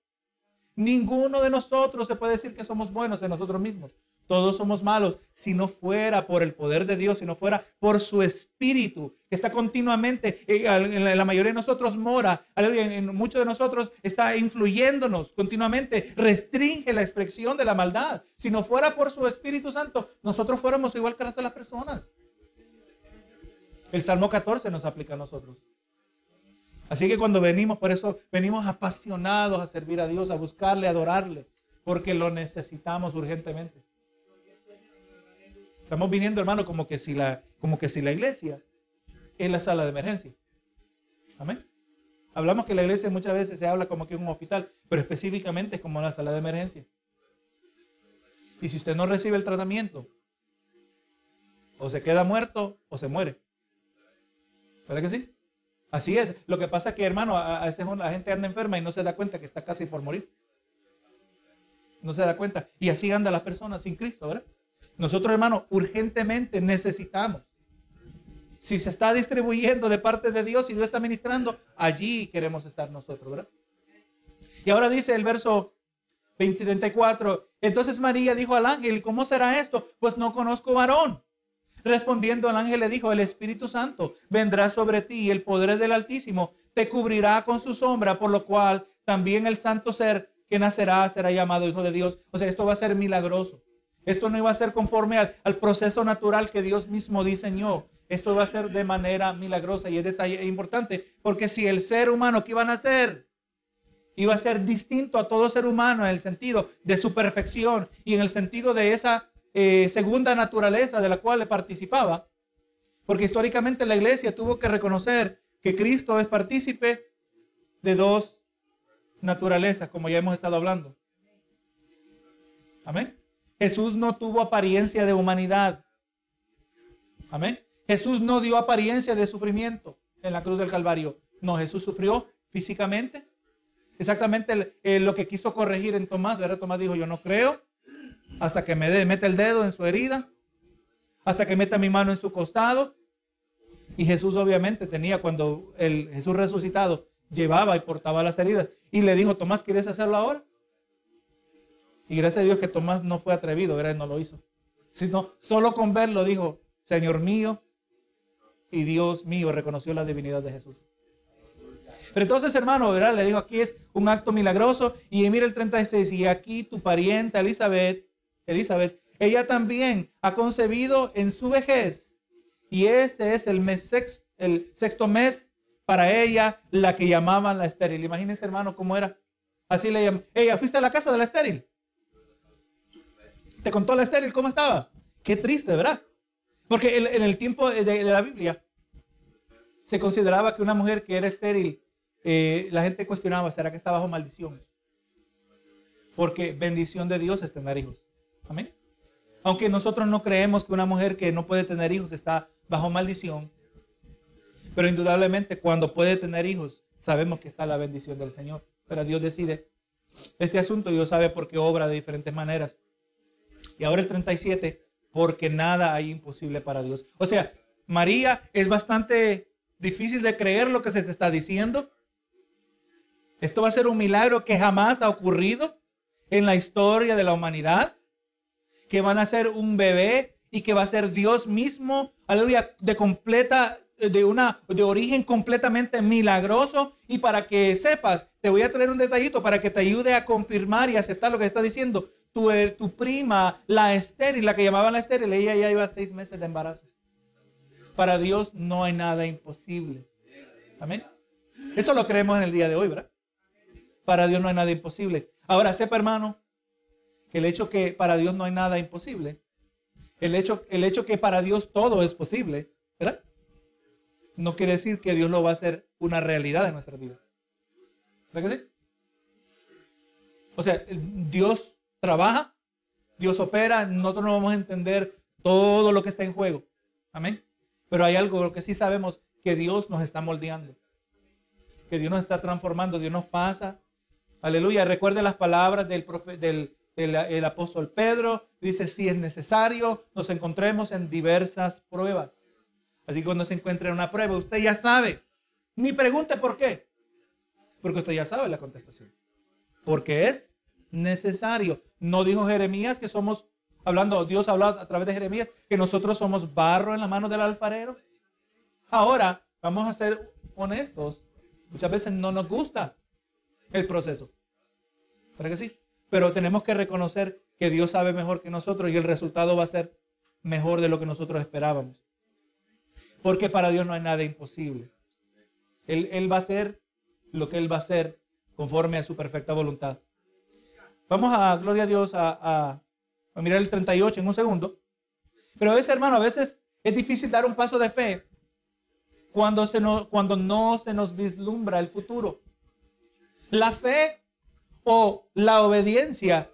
Ninguno de nosotros se puede decir que somos buenos en nosotros mismos. Todos somos malos. Si no fuera por el poder de Dios, si no fuera por su espíritu, que está continuamente, eh, en la mayoría de nosotros mora, en muchos de nosotros está influyéndonos continuamente, restringe la expresión de la maldad. Si no fuera por su Espíritu Santo, nosotros fuéramos igual que las de las personas. El Salmo 14 nos aplica a nosotros. Así que cuando venimos, por eso venimos apasionados a servir a Dios, a buscarle, a adorarle, porque lo necesitamos urgentemente. Estamos viniendo, hermano, como que si la, como que si la iglesia es la sala de emergencia. Amén. Hablamos que la iglesia muchas veces se habla como que es un hospital, pero específicamente es como la sala de emergencia. Y si usted no recibe el tratamiento, o se queda muerto o se muere. ¿Verdad que sí? Así es. Lo que pasa es que, hermano, a veces la gente anda enferma y no se da cuenta que está casi por morir. No se da cuenta. Y así andan las personas sin Cristo, ¿verdad? Nosotros, hermanos, urgentemente necesitamos. Si se está distribuyendo de parte de Dios y Dios está ministrando, allí queremos estar nosotros, ¿verdad? Y ahora dice el verso 34, entonces María dijo al ángel, ¿cómo será esto? Pues no conozco varón. Respondiendo al ángel le dijo, el Espíritu Santo vendrá sobre ti y el poder del Altísimo te cubrirá con su sombra, por lo cual también el santo ser que nacerá será llamado Hijo de Dios. O sea, esto va a ser milagroso. Esto no iba a ser conforme al, proceso natural que Dios mismo diseñó. Esto va a ser de manera milagrosa y es detalle importante, porque si el ser humano que iba a nacer iba a ser distinto a todo ser humano en el sentido de su perfección y en el sentido de esa eh, segunda naturaleza de la cual le participaba, porque históricamente la iglesia tuvo que reconocer que Cristo es partícipe de dos naturalezas, como ya hemos estado hablando. Amén. Jesús no tuvo apariencia de humanidad. Amén. Jesús no dio apariencia de sufrimiento en la cruz del Calvario. No, Jesús sufrió físicamente. Exactamente lo que quiso corregir en Tomás. ¿verdad? Tomás dijo, yo no creo hasta que me dé, mete el dedo en su herida, hasta que meta mi mano en su costado. Y Jesús obviamente tenía, cuando el Jesús resucitado llevaba y portaba las heridas. Y le dijo, Tomás, ¿quieres hacerlo ahora? Y gracias a Dios que Tomás no fue atrevido, ¿verdad? No lo hizo. Sino solo con verlo dijo, Señor mío y Dios mío, reconoció la divinidad de Jesús. Pero entonces, hermano, ¿verdad? Le dijo, aquí es un acto milagroso. Y mira el 36, y aquí tu pariente Elizabeth, Elizabeth, ella también ha concebido en su vejez. Y este es el, mes el sexto mes para ella, la que llamaban la estéril. Imagínense, hermano, cómo era. Así le llaman. Ella, ¿fuiste a la casa de la estéril? Te contó la estéril cómo estaba. Qué triste, ¿verdad? Porque en, el tiempo de, la Biblia se consideraba que una mujer que era estéril, eh, la gente cuestionaba, ¿será que está bajo maldición? Porque bendición de Dios es tener hijos. Amén. Aunque nosotros no creemos que una mujer que no puede tener hijos está bajo maldición, pero indudablemente cuando puede tener hijos, sabemos que está la bendición del Señor. Pero Dios decide este asunto, Dios sabe por qué obra de diferentes maneras. Y ahora el 37, porque nada hay imposible para Dios. O sea, María es bastante difícil de creer lo que se te está diciendo. Esto va a ser un milagro que jamás ha ocurrido en la historia de la humanidad. Que van a ser un bebé y que va a ser Dios mismo, aleluya, de completa, de una, de origen completamente milagroso. Y para que sepas, te voy a traer un detallito para que te ayude a confirmar y aceptar lo que está diciendo tu, eh, tu prima, la estéril, la que llamaban la estéril, ella ya iba seis meses de embarazo. Para Dios no hay nada imposible. Amén. Eso lo creemos en el día de hoy, ¿verdad? Para Dios no hay nada imposible. Ahora, sepa, hermano, que el hecho que para Dios no hay nada imposible, el hecho, el hecho que para Dios todo es posible, ¿verdad? No quiere decir que Dios lo va a hacer una realidad en nuestras vidas. ¿Verdad que sí? O sea, Dios trabaja Dios opera, nosotros no vamos a entender todo lo que está en juego. Amén. Pero hay algo que sí sabemos, que Dios nos está moldeando. Que Dios nos está transformando, Dios nos pasa. Aleluya. Recuerde las palabras del, del el, apóstol Pedro. Dice, si es necesario, nos encontremos en diversas pruebas. Así que cuando se encuentre en una prueba, usted ya sabe. Ni pregunte por qué. Porque usted ya sabe la contestación. Porque es necesario. No dijo Jeremías que somos, hablando, Dios habló a través de Jeremías, que nosotros somos barro en la mano del alfarero. Ahora, vamos a ser honestos. Muchas veces no nos gusta el proceso. ¿Para sí? Pero tenemos que reconocer que Dios sabe mejor que nosotros y el resultado va a ser mejor de lo que nosotros esperábamos. Porque para Dios no hay nada imposible. Él, va a hacer lo que Él va a hacer conforme a su perfecta voluntad. Vamos a, gloria a Dios, a, mirar el 38 en un segundo. Pero a veces, hermano, a veces es difícil dar un paso de fe cuando, no, cuando no se nos vislumbra el futuro. La fe o la obediencia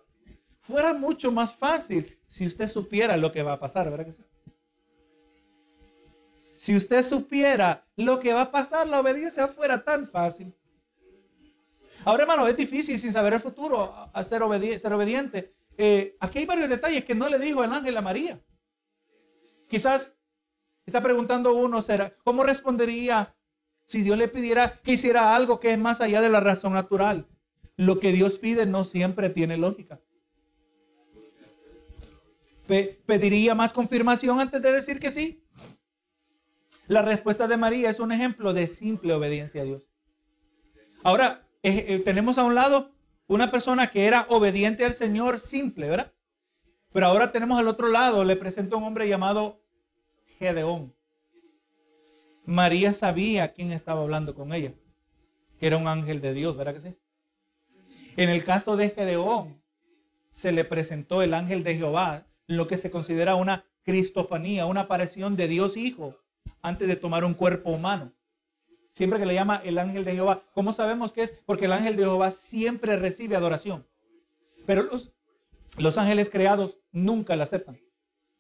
fuera mucho más fácil si usted supiera lo que va a pasar, ¿verdad que sí? Si usted supiera lo que va a pasar, la obediencia fuera tan fácil. Ahora, hermano, es difícil sin saber el futuro ser, obediente. Eh, aquí hay varios detalles que no le dijo el ángel a María. Quizás está preguntando uno, ¿será, ¿cómo respondería si Dios le pidiera que hiciera algo que es más allá de la razón natural? Lo que Dios pide no siempre tiene lógica. ¿Pediría más confirmación antes de decir que sí? La respuesta de María es un ejemplo de simple obediencia a Dios. Ahora, eh, eh, tenemos a un lado una persona que era obediente al Señor simple, ¿verdad? Pero ahora tenemos al otro lado, le presento a un hombre llamado Gedeón. María sabía quién estaba hablando con ella, que era un ángel de Dios, ¿verdad que sí? En el caso de Gedeón, se le presentó el ángel de Jehová, lo que se considera una cristofanía, una aparición de Dios Hijo, antes de tomar un cuerpo humano. Siempre que le llama el ángel de Jehová, ¿cómo sabemos que es? Porque el ángel de Jehová siempre recibe adoración. Pero los, los ángeles creados nunca la aceptan.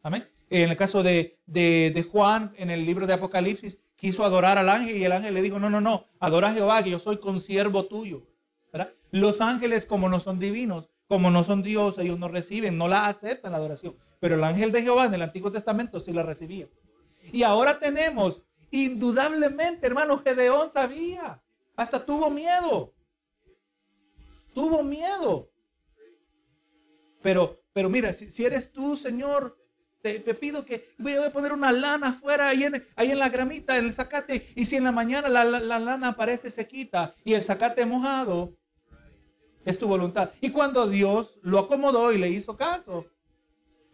Amén. En el caso de, de, Juan, en el libro de Apocalipsis, quiso adorar al ángel y el ángel le dijo, no, no, no, adora a Jehová, que yo soy consiervo tuyo. Los ángeles, como no son divinos, como no son Dios, ellos no reciben, no la aceptan la adoración. Pero el ángel de Jehová en el Antiguo Testamento sí la recibía. Y ahora tenemos, indudablemente, hermano, Gedeón sabía, hasta tuvo miedo. Tuvo miedo. Pero, pero mira, si, eres tú, Señor, te, pido que voy a poner una lana afuera, ahí en, ahí en la gramita, en el zacate, y si en la mañana la, la lana aparece sequita y el zacate mojado, es tu voluntad. Y cuando Dios lo acomodó y le hizo caso.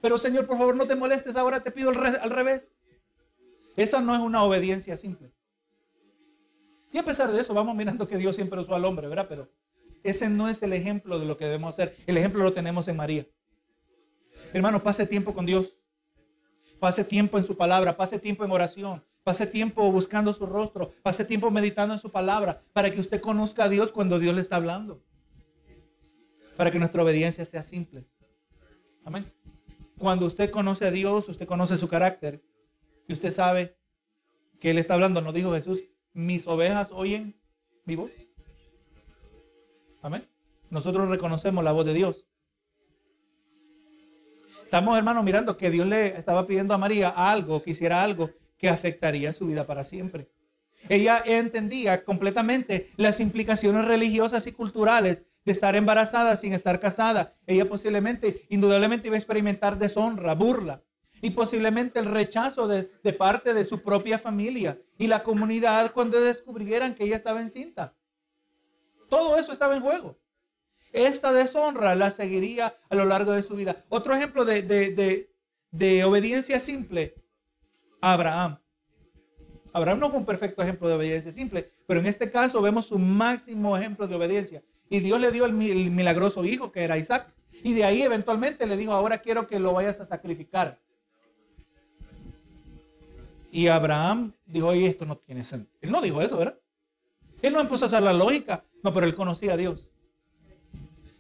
Pero Señor, por favor, no te molestes, ahora te pido al revés. Esa no es una obediencia simple. Y a pesar de eso, vamos mirando que Dios siempre usó al hombre, ¿verdad? Pero ese no es el ejemplo de lo que debemos hacer. El ejemplo lo tenemos en María. Hermano, pase tiempo con Dios. Pase tiempo en su palabra, pase tiempo en oración, pase tiempo buscando su rostro, pase tiempo meditando en su palabra, para que usted conozca a Dios cuando Dios le está hablando para que nuestra obediencia sea simple. Amén. Cuando usted conoce a Dios, usted conoce su carácter y usted sabe que Él está hablando, nos dijo Jesús, mis ovejas oyen mi voz. Amén. Nosotros reconocemos la voz de Dios. Estamos, hermanos, mirando que Dios le estaba pidiendo a María algo, que hiciera algo que afectaría su vida para siempre. Ella entendía completamente las implicaciones religiosas y culturales de estar embarazada sin estar casada. Ella posiblemente, indudablemente iba a experimentar deshonra, burla y posiblemente el rechazo de, parte de su propia familia y la comunidad cuando descubrieran que ella estaba encinta. Todo eso estaba en juego. Esta deshonra la seguiría a lo largo de su vida. Otro ejemplo de, de obediencia simple, Abraham. Abraham no fue un perfecto ejemplo de obediencia simple, pero en este caso vemos su máximo ejemplo de obediencia. Y Dios le dio el, milagroso hijo que era Isaac. Y de ahí eventualmente le dijo, ahora quiero que lo vayas a sacrificar. Y Abraham dijo, oye, esto no tiene sentido. Él no dijo eso, ¿verdad? Él no empezó a hacer la lógica. No, pero él conocía a Dios.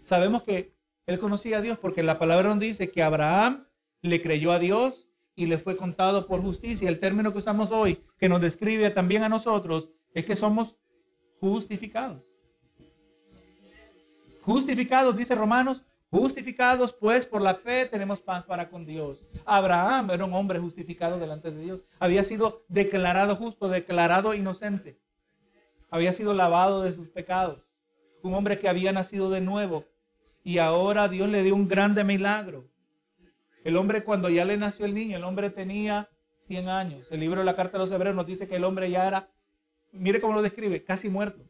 Sabemos que Él conocía a Dios porque la palabra nos dice que Abraham le creyó a Dios y le fue contado por justicia. El término que usamos hoy, que nos describe también a nosotros, es que somos justificados. Justificados, dice Romanos, justificados pues por la fe tenemos paz para con Dios. Abraham era un hombre justificado delante de Dios. Había sido declarado justo, declarado inocente. Había sido lavado de sus pecados. Un hombre que había nacido de nuevo. Y ahora Dios le dio un grande milagro. El hombre cuando ya le nació el niño, el hombre tenía 100 años. El libro de la carta de los hebreos nos dice que el hombre ya era, mire cómo lo describe, casi muerto.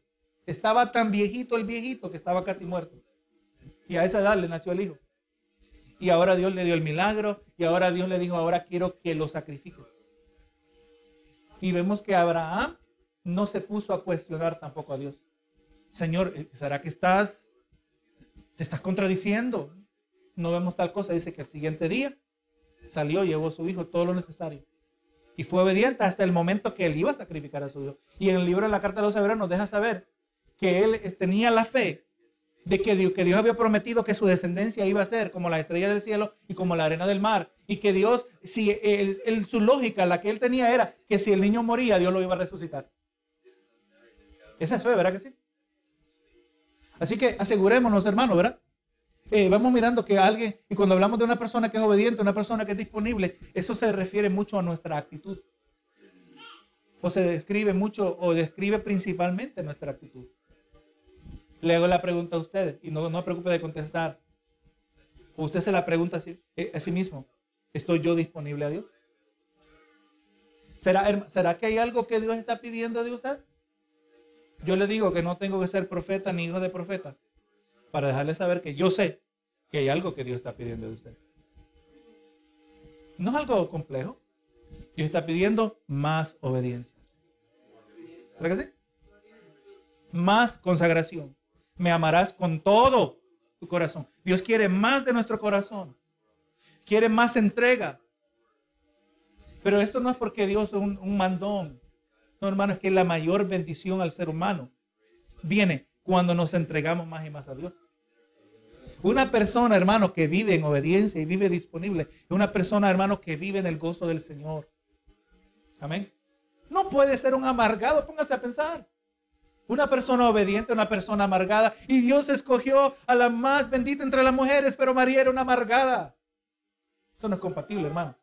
Estaba tan viejito el viejito que estaba casi muerto. Y a esa edad le nació el hijo. Y ahora Dios le dio el milagro y ahora Dios le dijo, ahora quiero que lo sacrifiques. Y vemos que Abraham no se puso a cuestionar tampoco a Dios. Señor, ¿será que estás, te estás contradiciendo? No vemos tal cosa. Dice que el siguiente día salió, llevó a su hijo todo lo necesario. Y fue obediente hasta el momento que él iba a sacrificar a su hijo. Y en el libro de la carta de los hebreos nos deja saber que él tenía la fe de que Dios, que Dios había prometido que su descendencia iba a ser como la estrella del cielo y como la arena del mar. Y que Dios, si él, su lógica, la que él tenía era que si el niño moría, Dios lo iba a resucitar. Esa es fe, ¿verdad que sí? Así que asegurémonos, hermanos, ¿verdad? Eh, vamos mirando que alguien, y cuando hablamos de una persona que es obediente, una persona que es disponible, eso se refiere mucho a nuestra actitud. O se describe mucho, o describe principalmente nuestra actitud. Le hago la pregunta a ustedes y no, no me preocupe de contestar. Usted se la pregunta eh, a sí, mismo. ¿Estoy yo disponible a Dios? ¿Será, ¿Será que hay algo que Dios está pidiendo de usted? Yo le digo que no tengo que ser profeta ni hijo de profeta para dejarle saber que yo sé que hay algo que Dios está pidiendo de usted. No es algo complejo. Dios está pidiendo más obediencia. ¿Verdad que sí? Más consagración me amarás con todo tu corazón. Dios quiere más de nuestro corazón. Quiere más entrega. Pero esto no es porque Dios es un, mandón. No, hermano, es que la mayor bendición al ser humano viene cuando nos entregamos más y más a Dios. Una persona, hermano, que vive en obediencia y vive disponible, es una persona, hermano, que vive en el gozo del Señor. Amén. No puede ser un amargado, póngase a pensar. Una persona obediente, una persona amargada. Y Dios escogió a la más bendita entre las mujeres, pero María era una amargada. Eso no es compatible, hermano.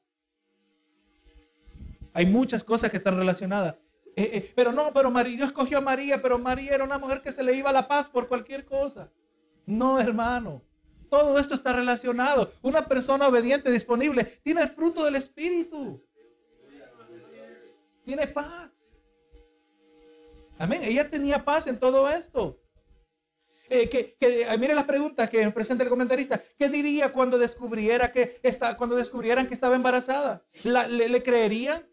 Hay muchas cosas que están relacionadas. Eh, eh, pero no, pero María, Dios escogió a María, pero María era una mujer que se le iba la paz por cualquier cosa. No, hermano. Todo esto está relacionado. Una persona obediente, disponible, tiene el fruto del Espíritu. Tiene paz. Amén. Ella tenía paz en todo esto. Eh, que, que, mire las preguntas que presenta el comentarista. ¿Qué diría cuando descubriera que está, cuando descubrieran que estaba embarazada? le, creerían?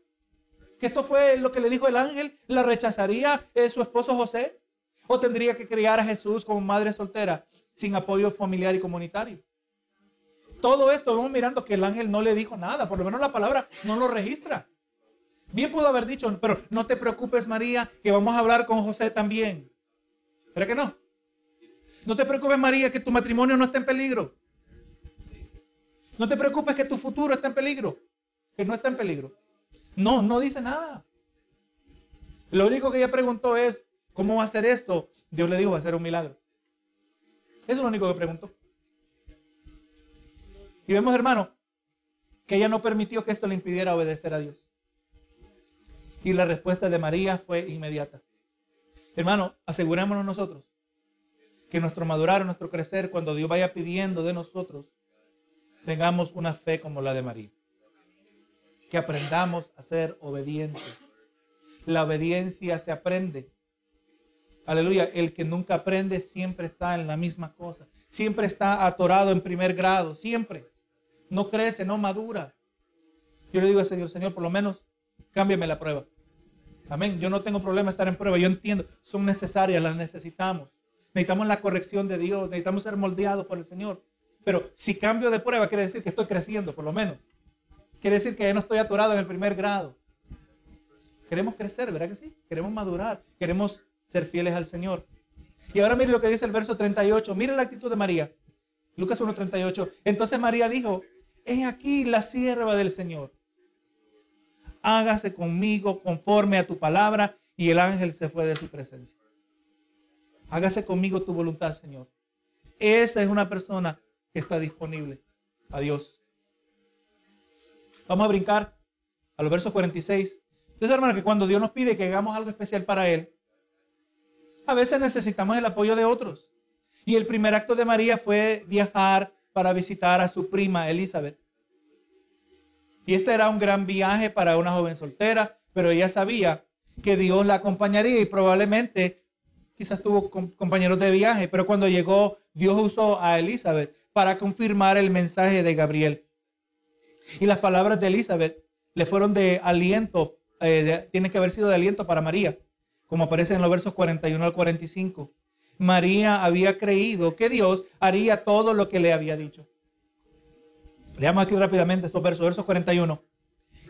¿Que esto fue lo que le dijo el ángel? ¿La rechazaría eh, su esposo José? ¿O tendría que criar a Jesús como madre soltera sin apoyo familiar y comunitario? Todo esto vamos mirando que el ángel no le dijo nada, por lo menos la palabra no lo registra. Bien pudo haber dicho, pero no te preocupes María, que vamos a hablar con José también. ¿Pero que no? No te preocupes María, que tu matrimonio no está en peligro. No te preocupes que tu futuro está en peligro. Que no está en peligro. No, no dice nada. Lo único que ella preguntó es, ¿cómo va a hacer esto? Dios le dijo, va a ser un milagro. Eso es lo único que preguntó. Y vemos, hermano, que ella no permitió que esto le impidiera obedecer a Dios. Y la respuesta de María fue inmediata. Hermano, asegurémonos nosotros que nuestro madurar, nuestro crecer, cuando Dios vaya pidiendo de nosotros, tengamos una fe como la de María. Que aprendamos a ser obedientes. La obediencia se aprende. Aleluya. El que nunca aprende siempre está en la misma cosa. Siempre está atorado en primer grado. Siempre. No crece, no madura. Yo le digo al Señor, Señor, por lo menos cámbiame la prueba. Amén. Yo no tengo problema estar en prueba. Yo entiendo. Son necesarias, las necesitamos. Necesitamos la corrección de Dios. Necesitamos ser moldeados por el Señor. Pero si cambio de prueba, quiere decir que estoy creciendo, por lo menos. Quiere decir que ya no estoy atorado en el primer grado. Queremos crecer, ¿verdad que sí? Queremos madurar. Queremos ser fieles al Señor. Y ahora mire lo que dice el verso 38. Mire la actitud de María. Lucas 1.38. Entonces María dijo, he aquí la sierva del Señor. Hágase conmigo conforme a tu palabra. Y el ángel se fue de su presencia. Hágase conmigo tu voluntad, Señor. Esa es una persona que está disponible a Dios. Vamos a brincar a los versos 46. Entonces, hermano, que cuando Dios nos pide que hagamos algo especial para Él, a veces necesitamos el apoyo de otros. Y el primer acto de María fue viajar para visitar a su prima Elizabeth. Y este era un gran viaje para una joven soltera, pero ella sabía que Dios la acompañaría y probablemente quizás tuvo compañeros de viaje, pero cuando llegó, Dios usó a Elizabeth para confirmar el mensaje de Gabriel. Y las palabras de Elizabeth le fueron de aliento, eh, tiene que haber sido de aliento para María, como aparece en los versos 41 al 45. María había creído que Dios haría todo lo que le había dicho. Leamos aquí rápidamente estos versos, versos 41.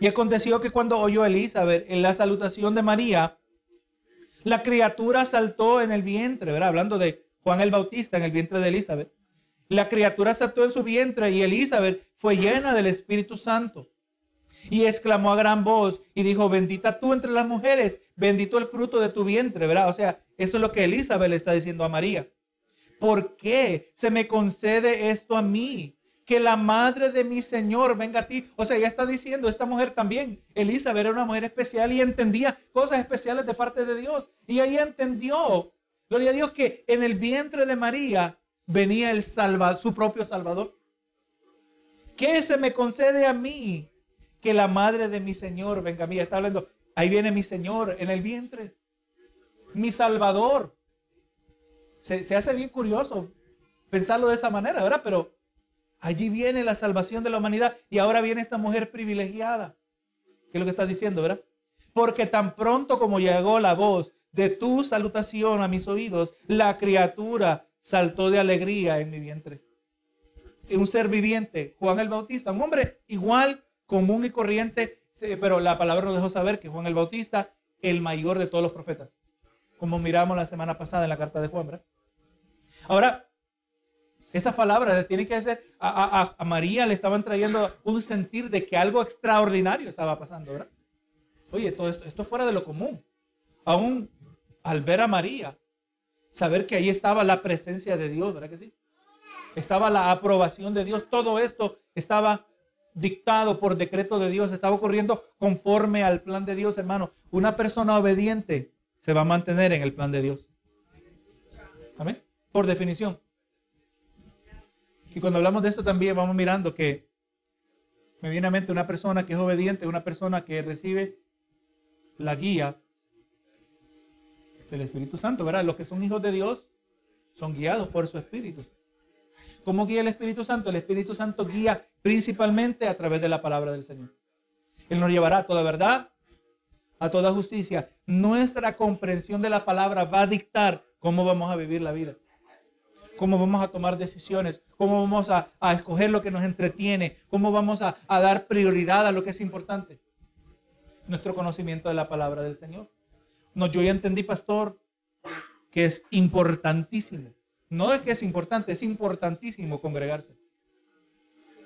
Y aconteció que cuando oyó Elizabeth en la salutación de María, la criatura saltó en el vientre, ¿verdad? Hablando de Juan el Bautista en el vientre de Elizabeth. La criatura saltó en su vientre y Elizabeth fue llena del Espíritu Santo. Y exclamó a gran voz y dijo, bendita tú entre las mujeres, bendito el fruto de tu vientre, ¿verdad? O sea, eso es lo que Elizabeth le está diciendo a María. ¿Por qué se me concede esto a mí? Que la madre de mi Señor venga a ti. O sea, ya está diciendo esta mujer también. Elizabeth era una mujer especial y entendía cosas especiales de parte de Dios. Y ahí entendió, gloria a Dios, que en el vientre de María venía el Salvador, su propio Salvador. ¿Qué se me concede a mí? Que la madre de mi Señor venga a mí. Está hablando, ahí viene mi Señor en el vientre. Mi Salvador. Se, se hace bien curioso pensarlo de esa manera, ¿verdad? Pero allí viene la salvación de la humanidad y ahora viene esta mujer privilegiada. ¿Qué es lo que está diciendo, verdad? Porque tan pronto como llegó la voz de tu salutación a mis oídos, la criatura saltó de alegría en mi vientre. Un ser viviente, Juan el Bautista, un hombre igual, común y corriente, pero la palabra nos dejó saber que Juan el Bautista, el mayor de todos los profetas, como miramos la semana pasada en la carta de Juan. Ahora, estas palabras tienen que ser, a, María le estaban trayendo un sentir de que algo extraordinario estaba pasando, ¿verdad? Oye, todo esto, esto fuera de lo común. Aún al ver a María, saber que ahí estaba la presencia de Dios, ¿verdad que sí? Estaba la aprobación de Dios. Todo esto estaba dictado por decreto de Dios, estaba ocurriendo conforme al plan de Dios, hermano. Una persona obediente se va a mantener en el plan de Dios. Amén. Por definición. Y cuando hablamos de esto también vamos mirando que me viene a mente una persona que es obediente, una persona que recibe la guía del Espíritu Santo, ¿verdad? Los que son hijos de Dios son guiados por su Espíritu. ¿Cómo guía el Espíritu Santo? El Espíritu Santo guía principalmente a través de la palabra del Señor. Él nos llevará a toda verdad, a toda justicia. Nuestra comprensión de la palabra va a dictar cómo vamos a vivir la vida, cómo vamos a tomar decisiones, cómo vamos a, escoger lo que nos entretiene, cómo vamos a dar prioridad a lo que es importante. Nuestro conocimiento de la palabra del Señor. No, yo ya entendí, pastor, que es importantísimo. No es que es importante, es importantísimo congregarse.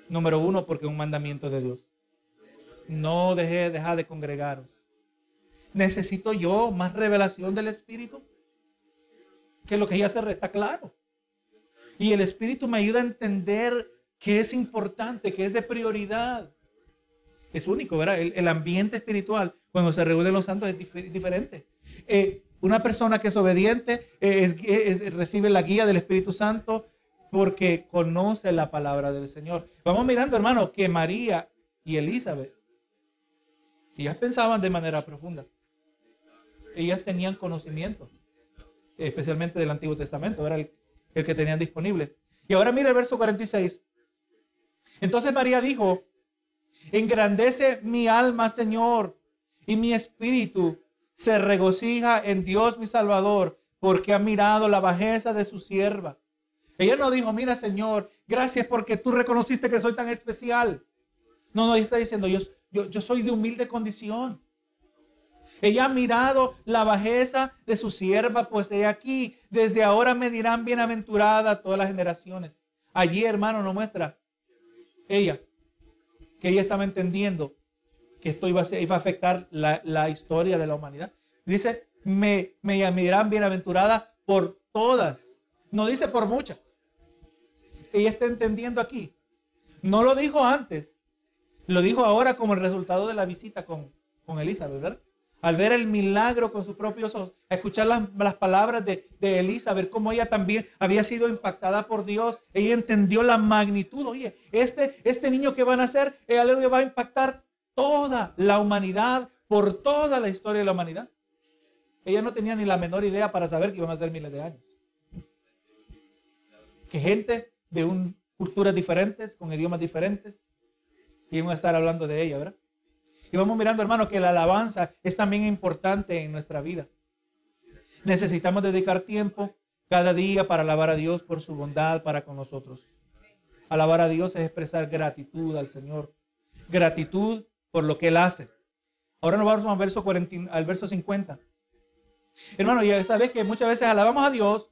Número uno, porque es un mandamiento de Dios. No deje, dejar de congregaros. Necesito yo más revelación del Espíritu. Que lo que ya se está claro. Y el Espíritu me ayuda a entender que es importante, que es de prioridad. Es único, ¿verdad? El, ambiente espiritual, cuando se reúnen los santos, es diferente. Eh, una persona que es obediente eh, recibe la guía del Espíritu Santo porque conoce la palabra del Señor. Vamos mirando, hermano, que María y Elizabeth, ellas pensaban de manera profunda. Ellas tenían conocimiento, especialmente del Antiguo Testamento, era el que tenían disponible. Y ahora mira el verso 46. Entonces María dijo, engrandece mi alma, Señor, y mi espíritu se regocija en Dios mi Salvador, porque ha mirado la bajeza de su sierva. Ella no dijo, mira Señor, gracias porque tú reconociste que soy tan especial. No, no, ella está diciendo, yo, yo, yo soy de humilde condición. Ella ha mirado la bajeza de su sierva, pues he aquí, desde ahora me dirán bienaventurada todas las generaciones. Allí, hermano, nos muestra ella, que ella estaba entendiendo que esto iba a, iba a afectar la, historia de la humanidad. Dice, me, me llamarán bienaventurada por todas. No dice por muchas. Ella está entendiendo aquí. No lo dijo antes. Lo dijo ahora como el resultado de la visita con, con Elizabeth, ¿verdad? Al ver el milagro con sus propios ojos, a escuchar las, palabras de, Elisa, ver cómo ella también había sido impactada por Dios. Ella entendió la magnitud. Oye, este, este niño que van a hacer, ella le va a impactar toda la humanidad, por toda la historia de la humanidad. Ella no tenía ni la menor idea para saber que iban a ser miles de años. Que gente de un, culturas diferentes, con idiomas diferentes, iban a estar hablando de ella, ¿verdad? Y vamos mirando, hermano, que la alabanza es también importante en nuestra vida. Necesitamos dedicar tiempo cada día para alabar a Dios por su bondad para con nosotros. Alabar a Dios es expresar gratitud al Señor. Gratitud por lo que Él hace. Ahora nos vamos al verso, 40, al verso 50. Hermano, ya sabes que muchas veces alabamos a Dios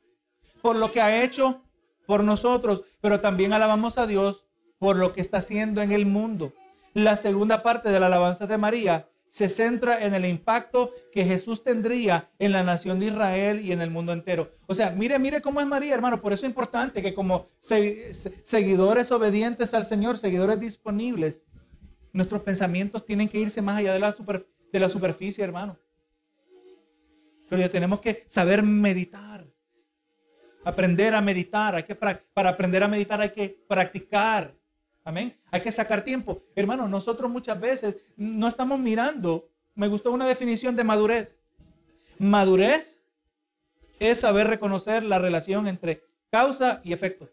por lo que ha hecho por nosotros, pero también alabamos a Dios por lo que está haciendo en el mundo. La segunda parte de la alabanza de María se centra en el impacto que Jesús tendría en la nación de Israel y en el mundo entero. O sea, mire, mire cómo es María, hermano. Por eso es importante que como seguidores obedientes al Señor, seguidores disponibles, nuestros pensamientos tienen que irse más allá de la, superficie, hermano. Pero tenemos que saber meditar. Aprender a meditar. Hay que, para aprender a meditar hay que practicar. Amén. Hay que sacar tiempo. Hermano, nosotros muchas veces no estamos mirando. Me gustó una definición de madurez. Madurez es saber reconocer la relación entre causa y efecto.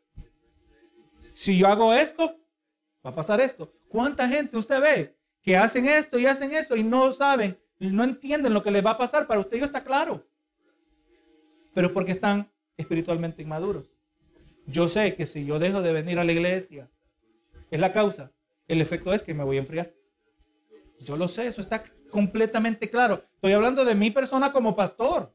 Si yo hago esto, va a pasar esto. ¿Cuánta gente usted ve que hacen esto y hacen esto y no saben, no entienden lo que les va a pasar? Para usted ya está claro. Pero porque están espiritualmente inmaduros. Yo sé que si yo dejo de venir a la iglesia, es la causa. El efecto es que me voy a enfriar. Yo lo sé, eso está completamente claro. Estoy hablando de mi persona como pastor.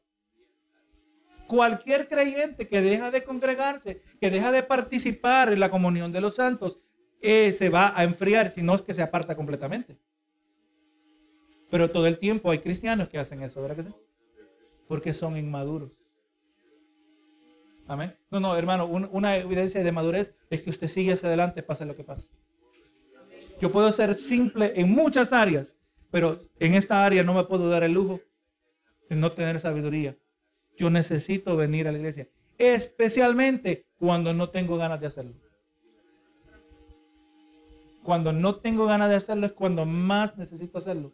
Cualquier creyente que deja de congregarse, que deja de participar en la comunión de los santos, eh, se va a enfriar, si no es que se aparta completamente. Pero todo el tiempo hay cristianos que hacen eso, ¿verdad que sí? Porque son inmaduros. Amén. No, no, hermano, una evidencia de madurez es que usted sigue hacia adelante, pase lo que pase. Yo puedo ser simple en muchas áreas, pero en esta área no me puedo dar el lujo de no tener sabiduría. Yo necesito venir a la iglesia, especialmente cuando no tengo ganas de hacerlo. Cuando no tengo ganas de hacerlo es cuando más necesito hacerlo.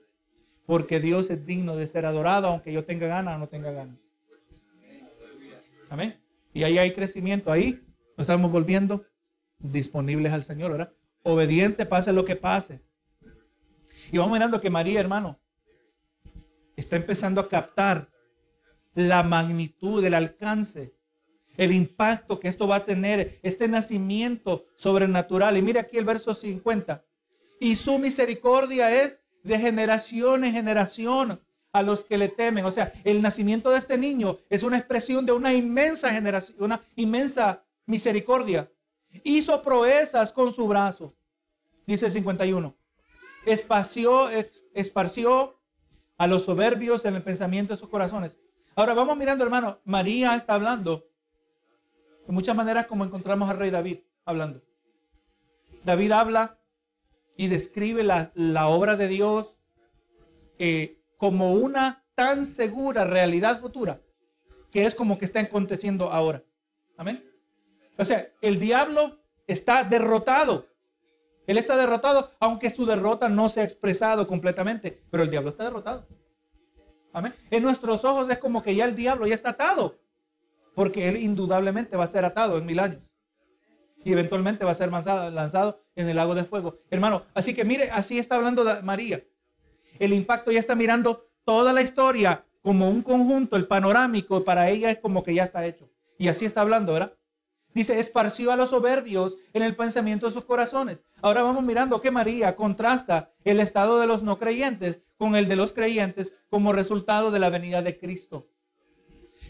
Porque Dios es digno de ser adorado, aunque yo tenga ganas o no tenga ganas. Amén. Y ahí hay crecimiento. Ahí nos estamos volviendo disponibles al Señor, ¿verdad? Obediente, pase lo que pase. Y vamos mirando que María, hermano, está empezando a captar la magnitud, el alcance, el impacto que esto va a tener, este nacimiento sobrenatural. Y mire aquí el verso 50. Y su misericordia es de generación en generación a los que le temen. O sea, el nacimiento de este niño es una expresión de una inmensa generación, una inmensa misericordia. Hizo proezas con su brazo, dice el 51. Esparció, esparció a los soberbios en el pensamiento de sus corazones. Ahora vamos mirando, hermano. María está hablando de muchas maneras como encontramos al rey David hablando. David habla y describe la, obra de Dios eh, como una tan segura realidad futura que es como que está aconteciendo ahora. Amén. O sea, el diablo está derrotado. Él está derrotado, aunque su derrota no se ha expresado completamente, pero el diablo está derrotado. Amén. En nuestros ojos es como que ya el diablo ya está atado, porque él indudablemente va a ser atado en mil años. Y eventualmente va a ser lanzado, lanzado en el lago de fuego. Hermano, así que mire, así está hablando María el impacto ya está mirando toda la historia como un conjunto, el panorámico, para ella es como que ya está hecho. Y así está hablando, ¿verdad? Dice, esparció a los soberbios en el pensamiento de sus corazones. Ahora vamos mirando que María contrasta el estado de los no creyentes con el de los creyentes como resultado de la venida de Cristo.